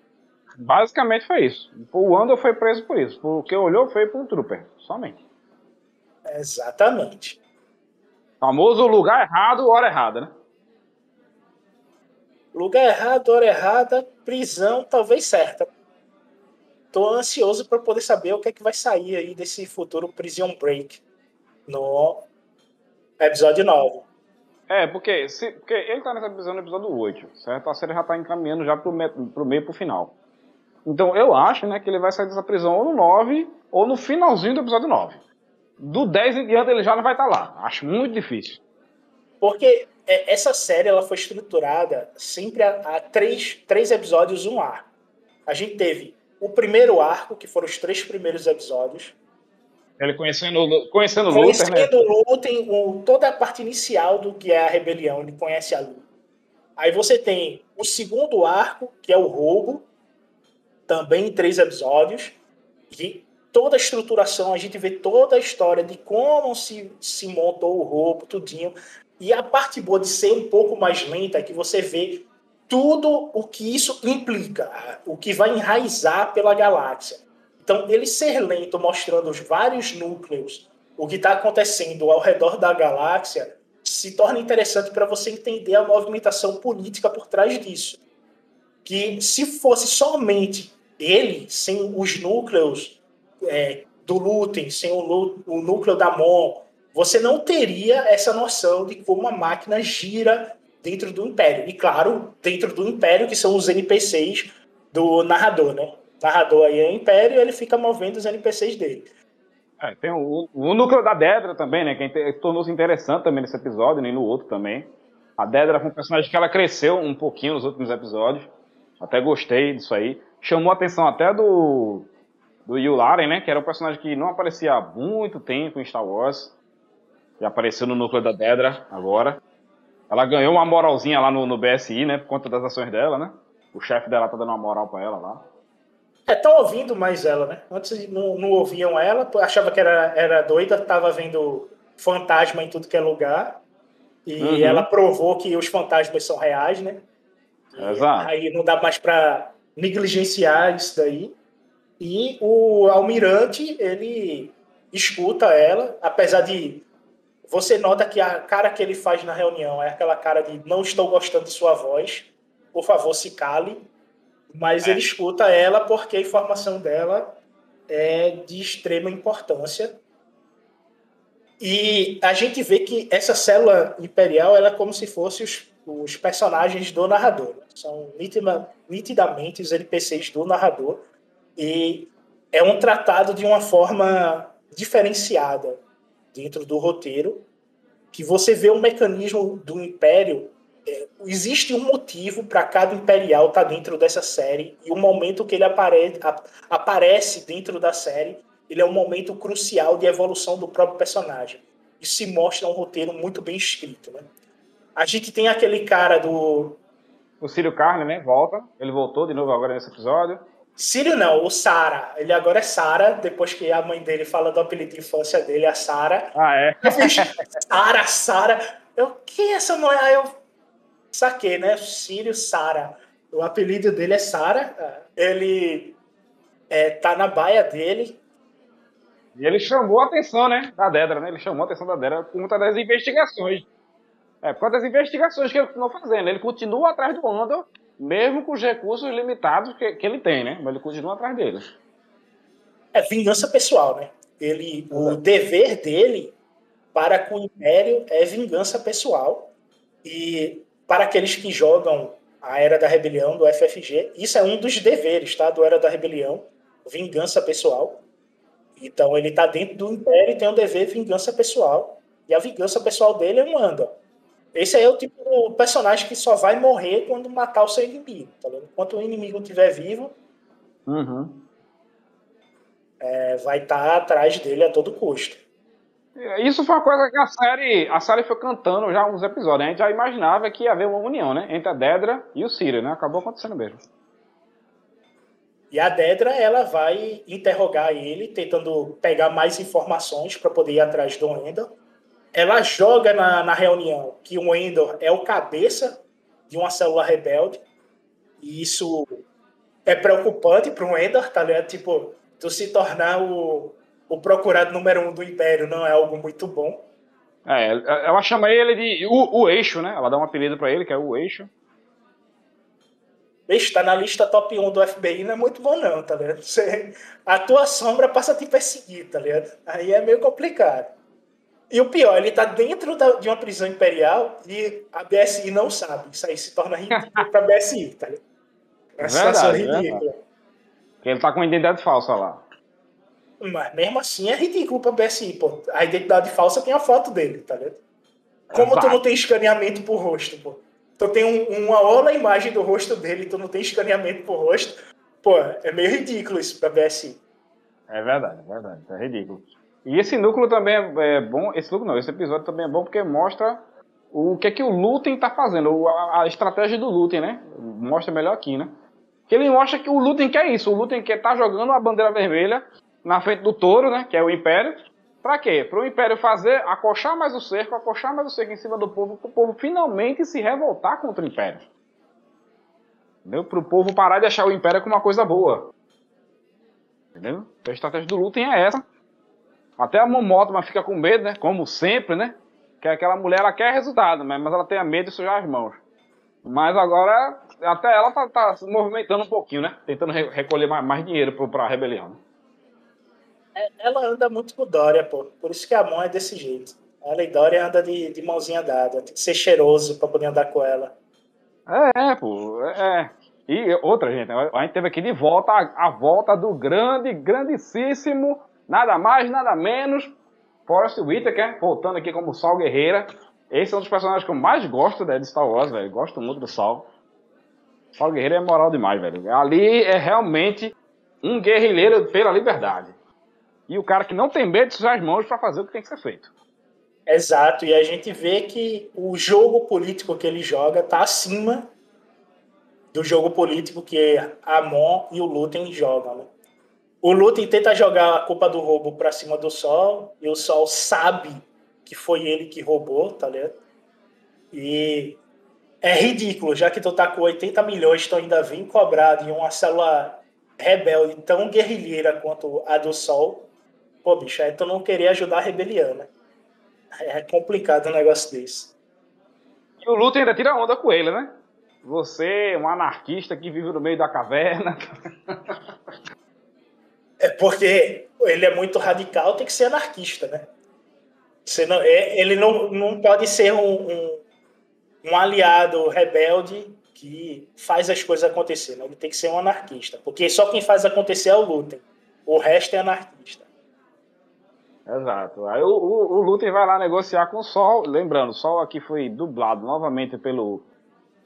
Basicamente foi isso. O Andor foi preso por isso. Porque olhou foi para um trooper, somente. Exatamente. Famoso lugar errado, hora errada, né? Lugar errado, hora errada, prisão talvez certa tô ansioso para poder saber o que é que vai sair aí desse futuro Prison Break no episódio 9. É, porque, se, porque ele tá nessa prisão no episódio 8, certo? A série já tá encaminhando já pro, me, pro meio pro final. Então eu acho, né, que ele vai sair dessa prisão ou no 9 ou no finalzinho do episódio 9. Do 10 em diante ele já não vai estar tá lá. Acho muito difícil. Porque é, essa série ela foi estruturada sempre a, a três, três episódios, um ar. A gente teve o primeiro arco, que foram os três primeiros episódios. Ele conhecendo, conhecendo o Luther, né? Conhecendo o Luther, o, toda a parte inicial do que é a rebelião, ele conhece a Lu. Aí você tem o segundo arco, que é o roubo, também em três episódios, e toda a estruturação, a gente vê toda a história de como se, se montou o roubo, tudinho. E a parte boa de ser um pouco mais lenta é que você vê tudo o que isso implica, o que vai enraizar pela galáxia. Então, ele ser lento, mostrando os vários núcleos, o que está acontecendo ao redor da galáxia, se torna interessante para você entender a movimentação política por trás disso. Que se fosse somente ele, sem os núcleos é, do Lutem, sem o, o núcleo da Mon, você não teria essa noção de como a máquina gira dentro do Império. E claro, dentro do Império, que são os NPCs do narrador, né? O narrador aí é Império e ele fica movendo os NPCs dele. É, tem o, o, núcleo da Dedra também, né? Que tornou-se interessante também nesse episódio, nem no outro também. A Dedra foi um personagem que ela cresceu um pouquinho nos últimos episódios. Até gostei disso aí. Chamou a atenção até do, do Yularen, né? Que era um personagem que não aparecia há muito tempo em Star Wars. E apareceu no núcleo da Dedra agora. Ela ganhou uma moralzinha lá no, no BSI, né? Por conta das ações dela, né? O chefe dela tá dando uma moral pra ela lá. É, tão ouvindo mais ela, né? Antes não, não ouviam ela, achava que era, era doida, tava vendo fantasma em tudo que é lugar. E uhum. ela provou que os fantasmas são reais, né? Exato. Aí não dá mais para negligenciar isso daí. E o almirante, ele escuta ela, apesar de você nota que a cara que ele faz na reunião é aquela cara de não estou gostando de sua voz, por favor, se cale. Mas é. ele escuta ela porque a informação dela é de extrema importância. E a gente vê que essa célula imperial ela é como se fosse os, os personagens do narrador. São nitida, nitidamente os NPCs do narrador. E é um tratado de uma forma diferenciada dentro do roteiro, que você vê o um mecanismo do Império. É, existe um motivo para cada Imperial estar tá dentro dessa série, e o momento que ele apare, a, aparece dentro da série, ele é um momento crucial de evolução do próprio personagem. Isso se mostra um roteiro muito bem escrito. Né? A gente tem aquele cara do. O Círio Carne, né? Volta. Ele voltou de novo agora nesse episódio. Sírio não, o Sara. Ele agora é Sara, depois que a mãe dele fala do apelido de infância dele, a Sara. Ah, é? Sara, Sara. Eu, quem é essa? Aí eu saquei, né? Sírio Sara. O apelido dele é Sara. Ele é, tá na baia dele. E ele chamou a atenção, né? Da Dedra, né? Ele chamou a atenção da Dedra por conta das investigações. É, por conta das investigações que ele continuou fazendo. Ele continua atrás do Andor mesmo com os recursos limitados que, que ele tem, né? Mas ele continua atrás deles. É vingança pessoal, né? Ele, o dever dele para com o Império é vingança pessoal. E para aqueles que jogam a Era da Rebelião do FFG, isso é um dos deveres, tá? Do Era da Rebelião, vingança pessoal. Então ele está dentro do Império e tem o dever de vingança pessoal. E a vingança pessoal dele é um Andor. Esse aí é o tipo de personagem que só vai morrer quando matar o seu inimigo, tá vendo? Enquanto o inimigo estiver vivo, uhum. é, vai estar tá atrás dele a todo custo. Isso foi uma coisa que a série, a série foi cantando já há uns episódios. Né? A gente já imaginava que ia haver uma união, né? Entre a Dedra e o Ciro, né? Acabou acontecendo mesmo. E a Dedra, ela vai interrogar ele, tentando pegar mais informações para poder ir atrás do Endor ela joga na, na reunião que o Endor é o cabeça de uma célula rebelde. E isso é preocupante para o Endor, tá ligado? Tipo, tu se tornar o, o procurado número um do Império não é algo muito bom. É, ela chama ele de o, o eixo, né? Ela dá um apelido para ele, que é o eixo. Bicho, tá na lista top 1 do FBI, não é muito bom não, tá ligado? Você, a tua sombra passa a te perseguir, tá ligado? Aí é meio complicado. E o pior, ele está dentro da, de uma prisão imperial e a BSI não sabe. Isso aí se torna ridículo para a BSI, tá ligado? É uma situação ridícula. Ele tá com identidade falsa lá. Mas mesmo assim é ridículo pra BSI, pô. A identidade falsa tem a foto dele, tá ligado? Como tu não tem escaneamento por rosto, pô? Tu tem um, uma ola imagem do rosto dele, tu não tem escaneamento por rosto. Pô, é meio ridículo isso pra BSI. É verdade, é verdade. É ridículo. E esse núcleo também é, é bom. Esse núcleo não, esse episódio também é bom porque mostra o que é que o Lutem tá fazendo, a, estratégia do Lutem, né? Mostra melhor aqui, né? Que ele mostra que o Lutem quer isso. O Lutem quer tá jogando a bandeira vermelha na frente do touro, né? Que é o Império. Pra quê? Para o Império fazer, acochar mais o cerco, acochar mais o cerco em cima do povo, para o povo finalmente se revoltar contra o Império. Entendeu? Para o povo parar de achar o Império como uma coisa boa. Entendeu? A estratégia do Lutem é essa. Até a Momotma fica com medo, né? Como sempre, né? Que aquela mulher, ela quer resultado, mas ela tem medo de sujar as mãos. Mas agora, até ela tá, tá se movimentando um pouquinho, né? Tentando recolher mais, mais dinheiro para a rebelião. É, ela anda muito com Dória, pô. Por isso que a mão é desse jeito. A Leidória anda de, de mãozinha dada. Tem que ser cheiroso pra poder andar com ela. É, pô. É. E outra, gente, a gente teve aqui de volta a, a volta do grande, grandíssimo, nada mais, nada menos, Forrest Whitaker, voltando aqui como Sal Guerreira. Esse é um dos personagens que eu mais gosto né, de Star Wars, velho. Gosto muito do Sal. Sal Guerreiro é moral demais, velho. Ali é realmente um guerrilheiro pela liberdade. E o cara que não tem medo de sujar as mãos para fazer o que tem que ser feito. Exato, e a gente vê que o jogo político que ele joga tá acima do jogo político que a Mon e o Lutem jogam. Né? O Lutem tenta jogar a culpa do roubo para cima do Sol, e o Sol sabe que foi ele que roubou, tá ligado? E é ridículo, já que tu tá com 80 milhões, tu ainda vem cobrado em uma célula rebelde tão guerrilheira quanto a do Sol. Pô, bicho, aí tu não querer ajudar a rebelião, né? É complicado um negócio desse. E o Luthor ainda tira onda com ele, né? Você, um anarquista que vive no meio da caverna. É porque ele é muito radical, tem que ser anarquista, né? É, ele não, não pode ser um, um, um aliado rebelde que faz as coisas acontecer. Né? Ele tem que ser um anarquista. Porque só quem faz acontecer é o Luthor. O resto é anarquista. Exato. Aí o, o, o vai lá negociar com o Sol. Lembrando, o Sol aqui foi dublado novamente pelo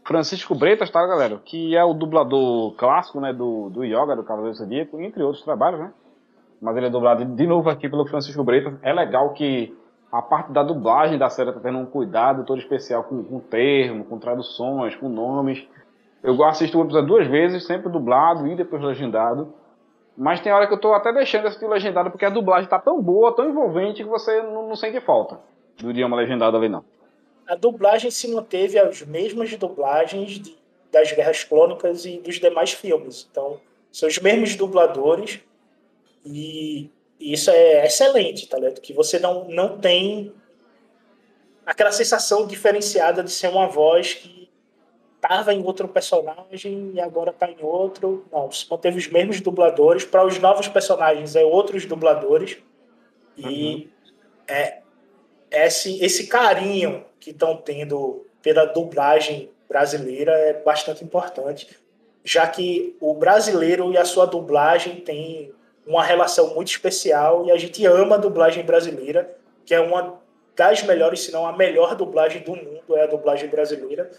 Francisco Bretas, tá, galera? Que é o dublador clássico, né, do, do Yoga, do Cavaleiro Zodíaco, entre outros trabalhos, né? Mas ele é dublado de novo aqui pelo Francisco Bretas. É legal que a parte da dublagem da série tá tendo um cuidado todo especial com, com termo, com traduções, com nomes. Eu assisto o episódio duas vezes, sempre dublado e depois legendado. Mas tem hora que eu tô até deixando de assistir legendado porque a dublagem tá tão boa, tão envolvente que você não, não sente falta do idioma legendado ali, não. A dublagem se manteve as mesmas dublagens de, das Guerras Clônicas e dos demais filmes. Então, são os mesmos dubladores e e isso é excelente, tá ligado? Que você não, não tem aquela sensação diferenciada de ser uma voz que tava em outro personagem e agora tá em outro. Não, se manteve os mesmos dubladores. Para os novos personagens, é outros dubladores. E uhum. é esse, esse carinho que estão tendo pela dublagem brasileira é bastante importante, já que o brasileiro e a sua dublagem têm uma relação muito especial e a gente ama a dublagem brasileira, que é uma das melhores, se não a melhor dublagem do mundo, é a dublagem brasileira.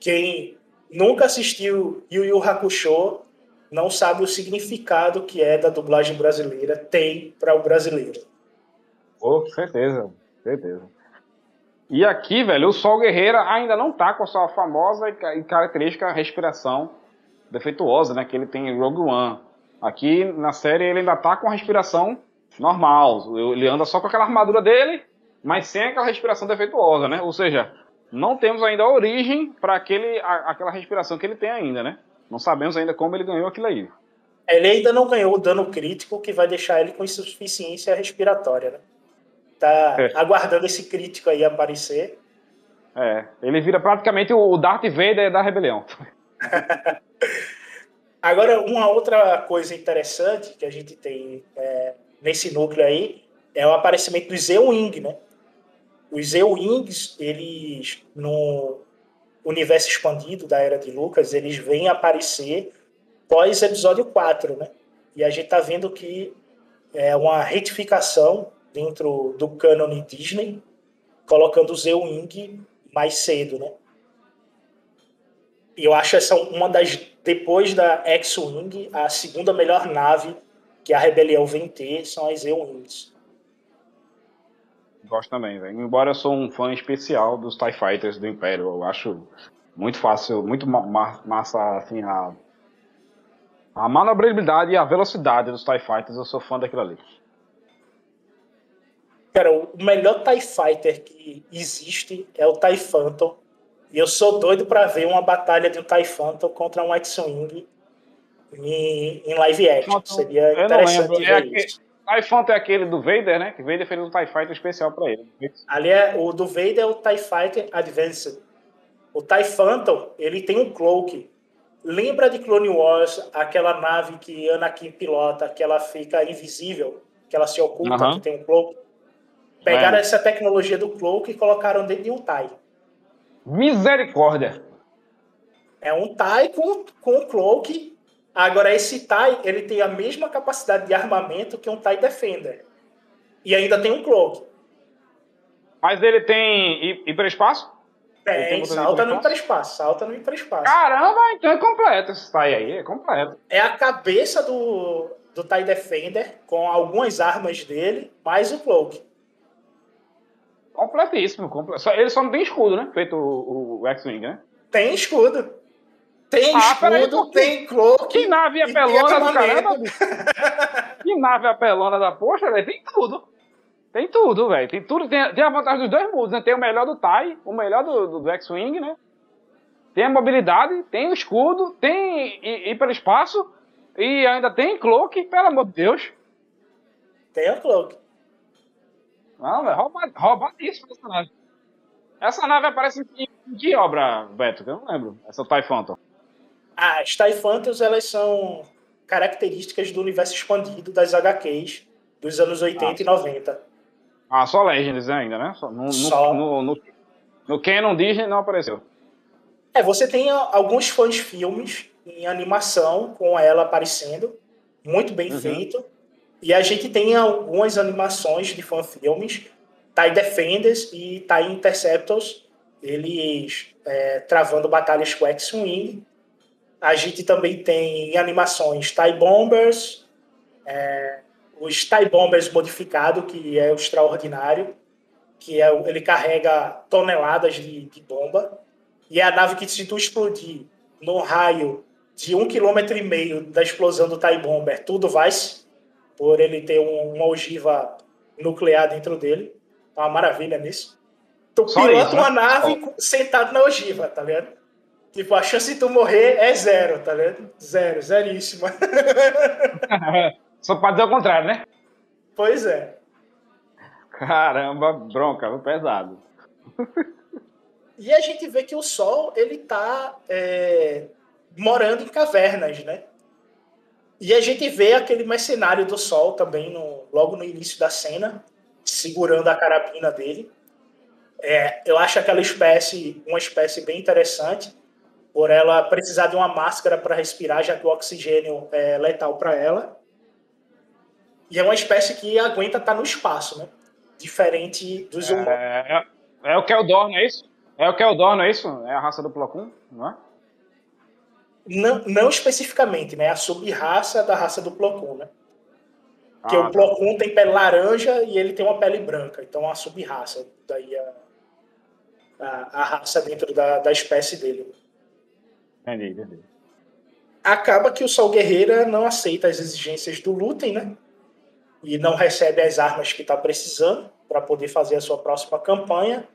Quem nunca assistiu Yu Yu Hakusho não sabe o significado que é da dublagem brasileira tem para o brasileiro. Oh, certeza, certeza. E aqui, velho, o Sol Guerreira ainda não tá com a sua famosa e característica respiração defeituosa, né, que ele tem em Rogue One. Aqui na série ele ainda tá com a respiração normal. Ele anda só com aquela armadura dele, mas sem aquela respiração defeituosa, né? Ou seja, não temos ainda a origem para aquela respiração que ele tem ainda, né? Não sabemos ainda como ele ganhou aquilo aí. Ele ainda não ganhou o dano crítico que vai deixar ele com insuficiência respiratória, né? Tá é. aguardando esse crítico aí aparecer. É, ele vira praticamente o Darth Vader da rebelião. Agora, uma outra coisa interessante que a gente tem é, nesse núcleo aí é o aparecimento dos Z-Wing, né? Os Z-Wings, eles, no universo expandido da Era de Lucas, eles vêm aparecer pós episódio 4, né? E a gente tá vendo que é uma retificação dentro do cânone Disney, colocando o Z-Wing mais cedo, né? E eu acho essa uma das. Depois da X-Wing, a segunda melhor nave que a rebelião vem ter são as Z-Wings. Gosto também, velho. Embora eu sou um fã especial dos TIE Fighters do Império, eu acho muito fácil, muito ma massa, assim, a, a manobrabilidade e a velocidade dos TIE Fighters, eu sou fã daquilo ali. Cara, o melhor TIE Fighter que existe é o TIE Phantom, e eu sou doido para ver uma batalha de um TIE Phantom contra um X-Wing em, em, live action. Phantom, Seria interessante é ver isso. TIE Phantom é aquele do Vader, né? Que Vader fez um TIE Fighter especial para ele. Ali é, o do Vader é o TIE Fighter Advanced. O TIE Phantom, ele tem um cloak. Lembra de Clone Wars, aquela nave que Anakin pilota, que ela fica invisível, que ela se oculta, que tem um cloak? Pegaram essa tecnologia do Cloak e colocaram dentro de um TIE. Misericórdia. É um TIE com, com o Cloak. Agora, esse TIE, ele tem a mesma capacidade de armamento que um TIE Defender. E ainda tem um Cloak. Mas ele tem hi- hiperespaço? Ele Tem, salta no hiperespaço? hiperespaço, salta no hiperespaço. Caramba, então é completo esse TIE aí, é completo. É a cabeça do, do TIE Defender, com algumas armas dele, mais o Cloak. Completíssimo. só- Ele só não tem escudo, né? Feito o, o X-Wing, né? Tem escudo. Tem Ah, escudo, tem Cloak. Que nave apelona do caramba. Que nave apelona da poxa, velho. Tem tudo. Tem tudo, velho. Tem tudo. Tem, tem a vantagem dos dois mundos, né? Tem o melhor do TIE, o melhor do, do, do X-Wing, né? Tem a mobilidade, tem o escudo, tem hi- hiperespaço e ainda tem cloak, pelo amor de Deus. Tem o Cloak. Não, rouba, roubadíssimo essa nave. Essa nave aparece em, em que obra, Beto? Eu não lembro. Essa TIE Phantom. As TIE Phantoms, elas são características do universo expandido das HQs dos anos 80 e 90. Ah, só Legends ainda, né? Só, no, no, Só. no, no, no Canon Disney não apareceu. É, você tem a- alguns fãs filmes em animação com ela aparecendo, muito bem Uhum. feito. E a gente tem algumas animações de fanfilmes, TIE Defenders e TIE Interceptors, eles é, travando batalhas com X-Wing. A gente também tem animações TIE Bombers, é, os TIE Bombers modificado, que é o extraordinário, que é, ele carrega toneladas de, de bomba. E a nave que, se tu explodir num raio de um quilômetro e meio da explosão do TIE Bomber, tudo vai por ele ter um- uma ogiva nuclear dentro dele. É uma maravilha nisso. Tu Só pilota isso, né? uma nave sentado na ogiva, tá ligado? Tipo, a chance de tu morrer é zero, tá ligado? Zero, zeríssima. Só pode dizer o contrário, né? pois é. Caramba, bronca, pesado. E a gente vê que o Sol, ele tá é, morando em cavernas, né? E a gente vê aquele mercenário do Sol também, no, logo no início da cena, segurando a carabina dele. É, eu acho aquela espécie uma espécie bem interessante, por ela precisar de uma máscara para respirar, já que o oxigênio é letal para ela. E é uma espécie que aguenta estar no espaço, né? Diferente dos humanos. É, é, é o Keldor, não é isso? É o Keldor, não é isso? É a raça do Plo Koon, não é? Não, não especificamente, né? A sub-raça da raça do Plo Koon, né? Porque Ah, o Plo Koon tem pele laranja e ele tem uma pele branca. Então, é uma sub-raça. Daí a, a, a raça dentro da, da espécie dele. Entendi, entendi. Acaba que o Sol Guerreira não aceita as exigências do Lutem, né? E não recebe as armas que está precisando para poder fazer a sua próxima campanha.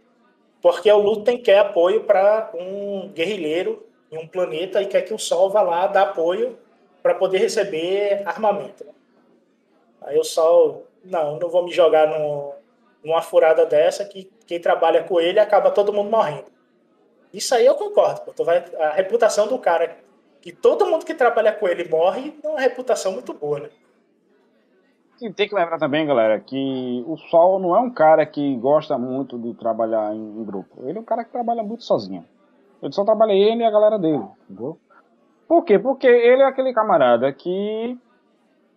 Porque o Lutem quer apoio para um guerrilheiro em um planeta e quer que o Sol vá lá dar apoio para poder receber armamento. Aí o Sol, não, não vou me jogar no, numa furada dessa que quem trabalha com ele acaba todo mundo morrendo. Isso aí eu concordo. pô. Tu vai, a reputação do cara, que todo mundo que trabalha com ele morre, é uma reputação muito boa, né? E tem que lembrar também, galera, que o Sol não é um cara que gosta muito de trabalhar em grupo. Ele é um cara que trabalha muito sozinho. Ele só trabalha ele e a galera dele, entendeu? Por quê? Porque ele é aquele camarada que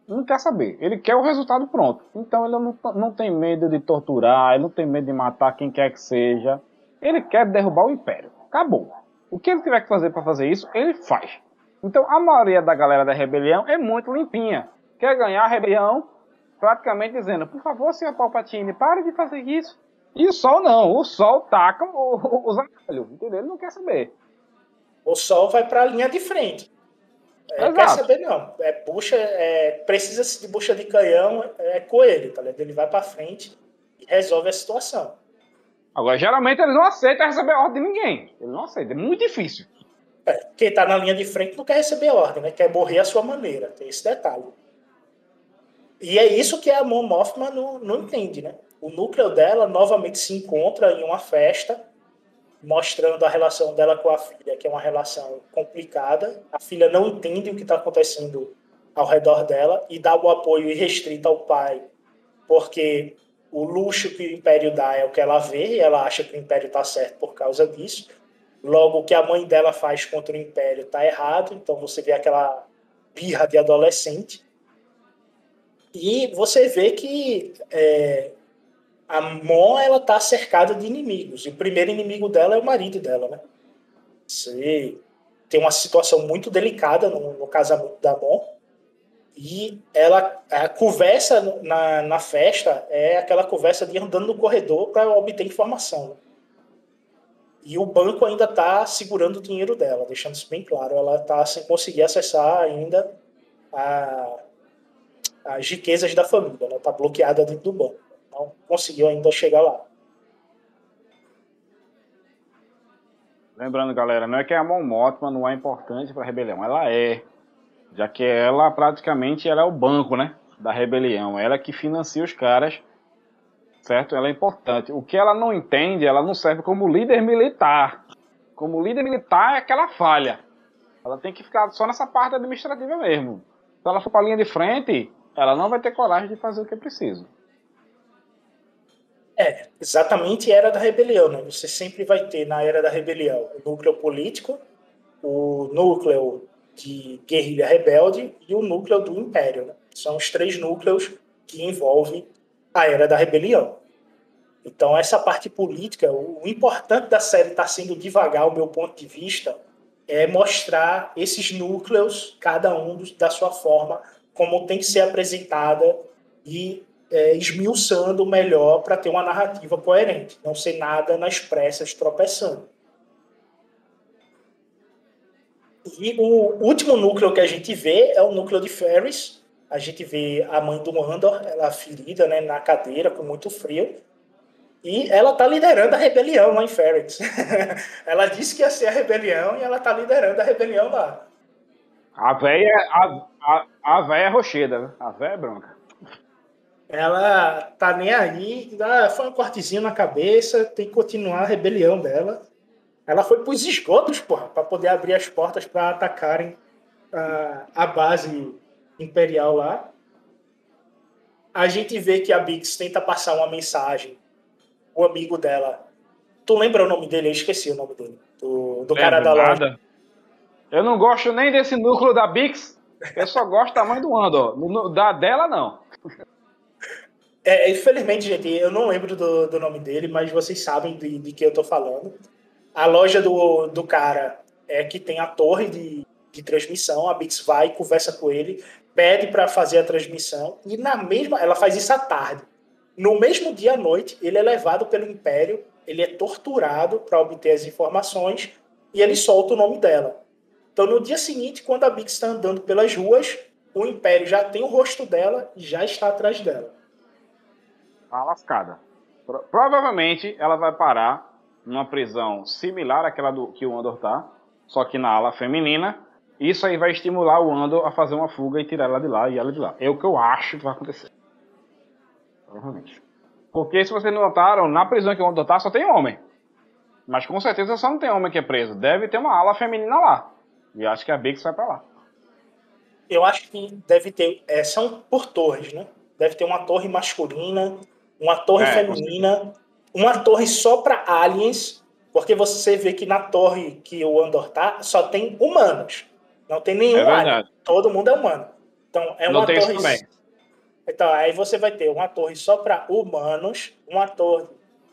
não quer saber. Ele quer o resultado pronto. Então ele não, não tem medo de torturar, ele não tem medo de matar quem quer que seja. Ele quer derrubar o Império. Acabou. O que ele tiver que fazer para fazer isso, ele faz. Então a maioria da galera da rebelião é muito limpinha. Quer ganhar a rebelião praticamente dizendo, por favor, senhor Palpatine, pare de fazer isso. E o Sol não, o Sol taca os atalhos, entendeu? Ele não quer saber. O Sol vai para a linha de frente. É, Exato. quer saber, não. É bucha, é, precisa de bucha de canhão, é com ele, tá ligado? Ele vai para frente e resolve a situação. Agora, geralmente ele não aceita receber ordem de ninguém. Ele não aceita, é muito difícil. É, quem tá na linha de frente não quer receber ordem, né? Quer morrer à sua maneira. Tem esse detalhe. E é isso que a Mon Mothma não, não entende, né? O núcleo dela novamente se encontra em uma festa, mostrando a relação dela com a filha, que é uma relação complicada. A filha não entende o que está acontecendo ao redor dela e dá o apoio irrestrito ao pai, porque o luxo que o Império dá é o que ela vê, e ela acha que o Império está certo por causa disso. Logo, o que a mãe dela faz contra o Império está errado, então você vê aquela birra de adolescente. E você vê que é, a Mon ela tá cercada de inimigos. E o primeiro inimigo dela é o marido dela, né? Tem uma situação muito delicada no, no casamento da Mon. E ela a conversa na, na festa é aquela conversa de andando no corredor para obter informação. Né? E o banco ainda está segurando o dinheiro dela, deixando isso bem claro. Ela está sem conseguir acessar ainda a, as riquezas da família. Ela está bloqueada dentro do banco. Não conseguiu ainda chegar lá. Lembrando, galera, não é que a Mon Mothma não é importante para a rebelião. Ela é. Já que ela praticamente ela é o banco, né? Da rebelião. Ela que financia os caras. Certo? Ela é importante. O que ela não entende, ela não serve como líder militar. Como líder militar é que ela falha. Ela tem que ficar só nessa parte administrativa mesmo. Se ela for para a linha de frente, ela não vai ter coragem de fazer o que é preciso. É, exatamente era da rebelião, né? Você sempre vai ter na era da rebelião o núcleo político, o núcleo de guerrilha rebelde e o núcleo do império. Né? São os três núcleos que envolvem a era da rebelião. Então, essa parte política, o importante da série está sendo devagar, o meu ponto de vista, é mostrar esses núcleos, cada um da sua forma, como tem que ser apresentada e é, esmiuçando melhor para ter uma narrativa coerente, não ser nada nas pressas tropeçando. E o último núcleo que a gente vê é o núcleo de Ferris. A gente vê a mãe do Andor, ela ferida né, na cadeira, com muito frio. E ela tá liderando a rebelião lá em Ferris. ela disse que ia ser a rebelião e ela tá liderando a rebelião lá. A véia, a, a, a véia é rocheda, né? A véia é branca. Ela tá nem aí, foi um cortezinho na cabeça, tem que continuar a rebelião dela. Ela foi pros esgotos, porra, pra poder abrir as portas para atacarem a, a base imperial lá. A gente vê que a Bix tenta passar uma mensagem. O amigo dela. Tu lembra o nome dele? Eu esqueci o nome dele. Do, do cara da nada. loja. Eu não gosto nem desse núcleo da Bix. Eu só gosto da mãe do Andor. Da dela, não. É, infelizmente, gente, eu não lembro do, do nome dele, mas vocês sabem de, de que eu tô falando. A loja do, do cara é que tem a torre de, de transmissão, a Bix vai, conversa com ele, pede para fazer a transmissão, e na mesma. Ela faz isso à tarde. No mesmo dia à noite, ele é levado pelo Império, ele é torturado para obter as informações e ele solta o nome dela. Então, no dia seguinte, quando a Bix está andando pelas ruas, o Império já tem o rosto dela e já está atrás dela. Tá lascada. Pro provavelmente ela vai parar numa prisão similar àquela do, que o Andor tá, só que na ala feminina. Isso aí vai estimular o Andor a fazer uma fuga e tirar ela de lá e ela de lá. É o que eu acho que vai acontecer. Provavelmente. Porque se vocês notaram, na prisão que o Andor tá só tem homem. Mas com certeza só não tem homem que é preso. Deve ter uma ala feminina lá. E acho que a Bix vai para lá. Eu acho que deve ter. É, são por torres, né? Deve ter uma torre masculina, uma torre é, feminina, uma torre só para aliens, porque você vê que na torre que o Andor tá, só tem humanos. Não tem nenhum é alien. Todo mundo é humano. Então é uma torre. Então aí você vai ter uma torre só para humanos, uma torre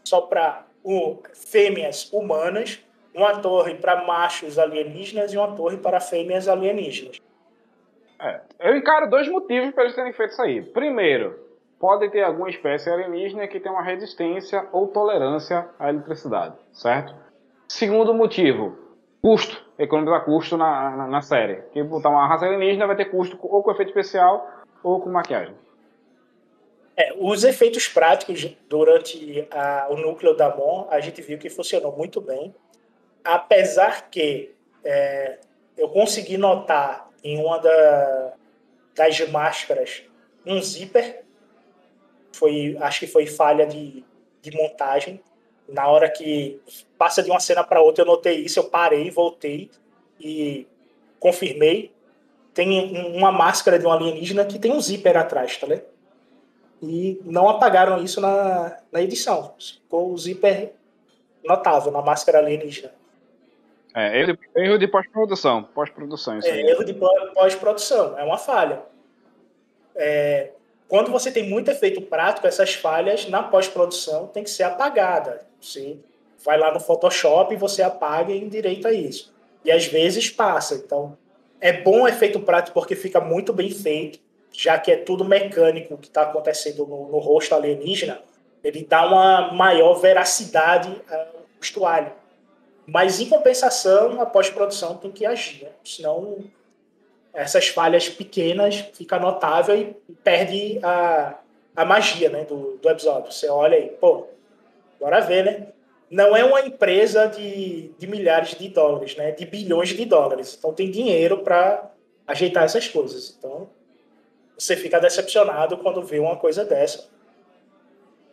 só para uh, fêmeas humanas, uma torre para machos alienígenas e uma torre para fêmeas alienígenas. É, eu encaro dois motivos para eles terem feito isso aí. Primeiro, pode ter alguma espécie alienígena que tem uma resistência ou tolerância à eletricidade, certo? Segundo motivo, custo, economizar custo na, na, na série. Que botar uma raça alienígena vai ter custo ou com efeito especial ou com maquiagem. É, os efeitos práticos durante a, o núcleo da Mon, a gente viu que funcionou muito bem. Apesar que é, eu consegui notar em uma da, das máscaras um zíper foi, acho que foi falha de, de montagem. Na hora que passa de uma cena para outra, eu notei isso, eu parei, voltei e confirmei. Tem uma máscara de um alienígena que tem um zíper atrás, tá ligado? e não apagaram isso na, na edição. Ficou o zíper notável na máscara alienígena. É, erro de, erro de pós-produção. Pós-produção, isso É, erro de pó- pós-produção, é uma falha. É, quando você tem muito efeito prático, essas falhas na pós-produção tem que ser apagada. Você vai lá no Photoshop e você apaga e endireita isso. E às vezes passa. Então, é bom o efeito prático porque fica muito bem feito, já que é tudo mecânico que está acontecendo no, no rosto alienígena. Ele dá uma maior veracidade ao vestuário. Mas, em compensação, a pós-produção tem que agir. Né? Senão, essas falhas pequenas fica notável e perde a, a magia né, do, do episódio. Você olha aí, pô, bora ver, né? Não é uma empresa de, de milhares de dólares, né? De bilhões de dólares. Então tem dinheiro para ajeitar essas coisas. Então você fica decepcionado quando vê uma coisa dessa.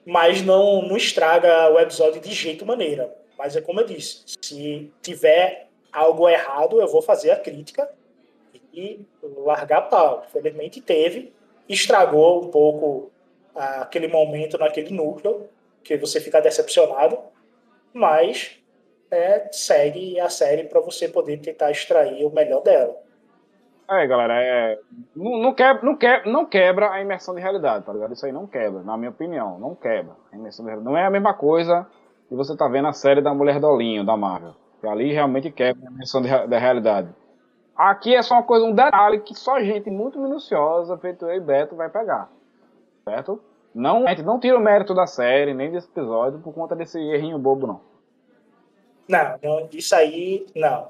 Mas não, não estraga o episódio de jeito maneira. Mas é como eu disse, se tiver algo errado, eu vou fazer a crítica e largar pau. Infelizmente teve, estragou um pouco ah, aquele momento naquele núcleo, que você fica decepcionado, mas é, segue a série para você poder tentar extrair o melhor dela. É, galera, é, não, não, quebra, não, quebra, não quebra a imersão de realidade, tá ligado? Isso aí não quebra, na minha opinião, não quebra. A imersão de realidade. Não é a mesma coisa que você tá vendo a série da Mulher Dolinho, da Marvel. Que ali realmente quebra a imersão da realidade. Aqui é só uma coisa, um detalhe que só gente muito minuciosa, feito eu e Beto, vai pegar. Certo? Não, a gente não tira o mérito da série, nem desse episódio, por conta desse errinho bobo, não. Não, não isso aí, não.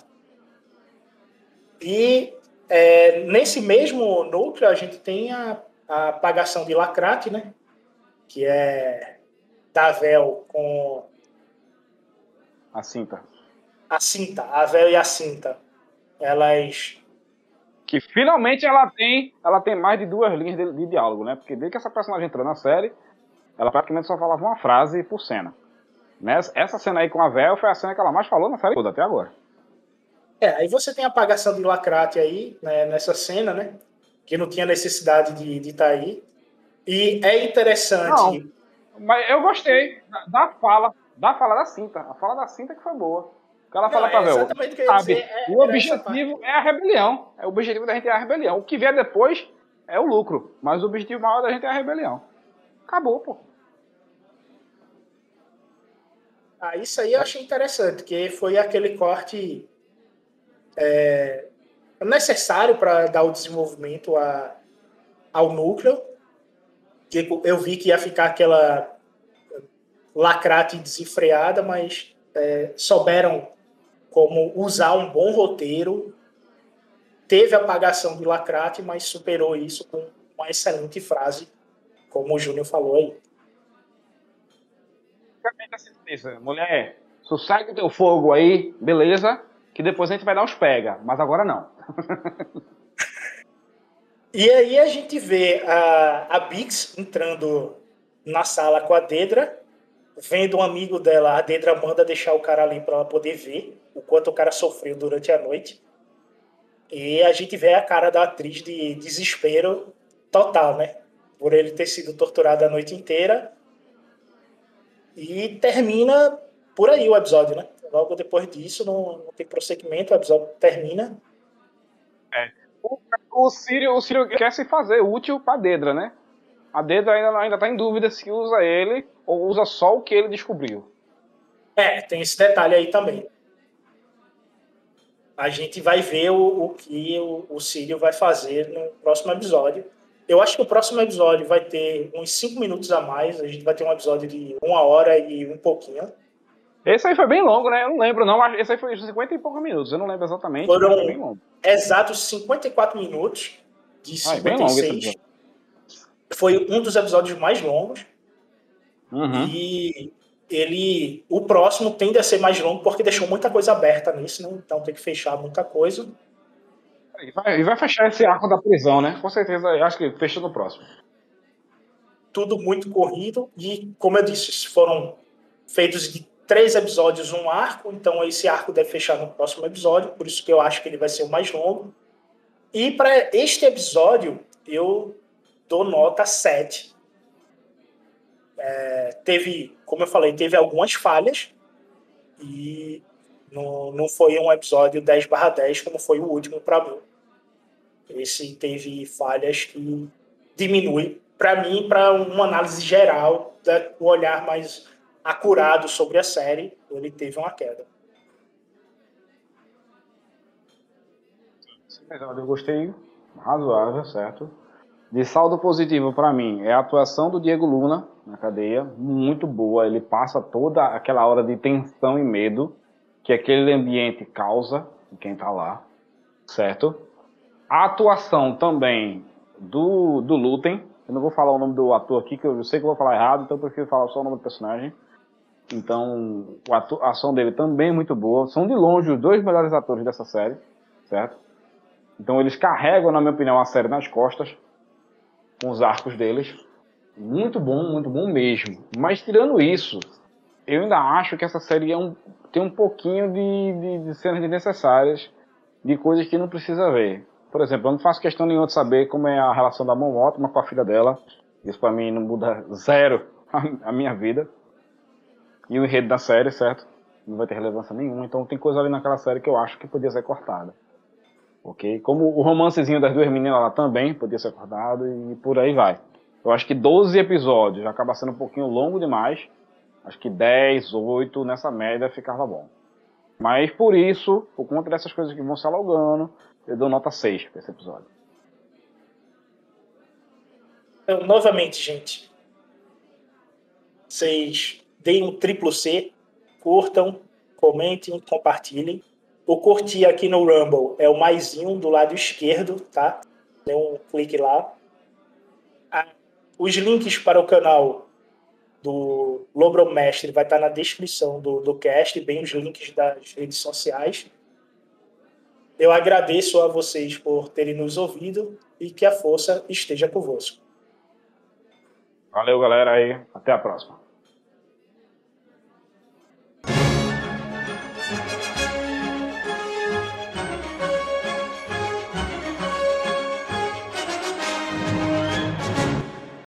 E é, nesse mesmo núcleo a gente tem a, a apagação de lacrate, né? Que é Tavel com A cinta. a cinta, a Vel e a cinta. Elas Que finalmente ela tem, ela tem mais de duas linhas de, de diálogo, né? Porque desde que essa personagem entrou na série, ela praticamente só falava uma frase por cena. Nessa, essa cena aí com a Vel foi a cena que ela mais falou na série toda até agora. É, aí você tem a apagação de lacrate aí, né, nessa cena, né? Que não tinha necessidade de de estar aí. E é interessante. Mas eu gostei da, da fala, da fala da cinta. A fala da cinta que foi boa. Que Não, fala é pra que ia sabe? é- o objetivo é a rebelião. É, o objetivo da gente é a rebelião. O que vier depois é o lucro. Mas o objetivo maior da gente é a rebelião. Acabou, pô. Ah, isso aí eu achei interessante, que foi aquele corte é, necessário para dar o desenvolvimento a, ao núcleo. Tipo, eu vi que ia ficar aquela lacrate desenfreada, mas é, souberam como usar um bom roteiro. Teve apagação de lacrate, mas superou isso com uma excelente frase, como o Júnior falou aí. Assim. Mulher, sossegue o teu fogo aí, beleza? Que depois a gente vai dar uns pega. Mas agora não. E aí a gente vê a, a Bix entrando na sala com a Dedra, vendo um amigo dela, a Dedra manda deixar o cara ali para ela poder ver o quanto o cara sofreu durante a noite. E a gente vê a cara da atriz de desespero total, né? Por ele ter sido torturado a noite inteira. E termina por aí o episódio, né? Logo depois disso, não, não tem prosseguimento, o episódio termina. É. O, o Sírio, o Sírio quer se fazer útil pra Dedra, né? A Dedra ainda, ainda tá em dúvida se usa ele ou usa só o que ele descobriu. É, tem esse detalhe aí também. A gente vai ver o, o que o, o Círio vai fazer no próximo episódio. Eu acho que o próximo episódio vai ter uns 5 minutos a mais. A gente vai ter um episódio de uma hora e um pouquinho. Esse aí foi bem longo, né? Eu não lembro, não. Esse aí foi 50 e poucos minutos. Eu não lembro exatamente. Foram bem longo. exatos 54 minutos de Ah, é bem longo esse 56. episódio. Foi um dos episódios mais longos. Uhum. E ele. O próximo tende a ser mais longo porque deixou muita coisa aberta nisso, né? Então tem que fechar muita coisa. E vai, e vai fechar esse arco da prisão, né? Com certeza, acho que fecha no próximo. tudo muito corrido e, como eu disse, foram feitos de três episódios um arco, então esse arco deve fechar no próximo episódio, por isso que eu acho que ele vai ser o mais longo. E para este episódio, eu dou nota 7. É, teve, como eu falei, teve algumas falhas e não, não foi um episódio 10 barra 10 como foi o último para mim. Esse teve falhas que diminui para mim para uma análise geral, o olhar mais acurado sobre a série, ele teve uma queda. Eu gostei, razoável, certo? De saldo positivo para mim é a atuação do Diego Luna na cadeia, muito boa. Ele passa toda aquela hora de tensão e medo que aquele ambiente causa em quem está lá, certo? A atuação também do, do Lutem, eu não vou falar o nome do ator aqui, que eu sei que eu vou falar errado, então eu prefiro falar só o nome do personagem. Então, a ação dele também é muito boa. São de longe os dois melhores atores dessa série, certo? Então eles carregam, na minha opinião, a série nas costas, com os arcos deles. Muito bom, muito bom mesmo. Mas tirando isso, eu ainda acho que essa série é um, tem um pouquinho de, de, de cenas desnecessárias, de coisas que não precisa ver. Por exemplo, eu não faço questão nenhuma de saber como é a relação da Mon Ótima com a filha dela. Isso para mim não muda zero a, a minha vida. E o enredo da série, certo? Não vai ter relevância nenhuma. Então tem coisa ali naquela série que eu acho que podia ser cortada. Ok? Como o romancezinho das duas meninas lá também podia ser cortado e por aí vai. Eu acho que 12 episódios acaba sendo um pouquinho longo demais. Acho que 10, 8 nessa média ficava bom. Mas por isso, por conta dessas coisas que vão se alongando, eu dou nota 6 para esse episódio. Então, novamente, gente. Vocês deem um triplo C, curtam, comentem, compartilhem. O curtir aqui no Rumble é o maisinho do lado esquerdo, tá? Dê um clique lá. Os links para o canal do Lobro Mestre vai estar na descrição do, do cast, bem os links das redes sociais. Eu agradeço a vocês por terem nos ouvido e que a força esteja convosco. Valeu, galera aí. Até a próxima.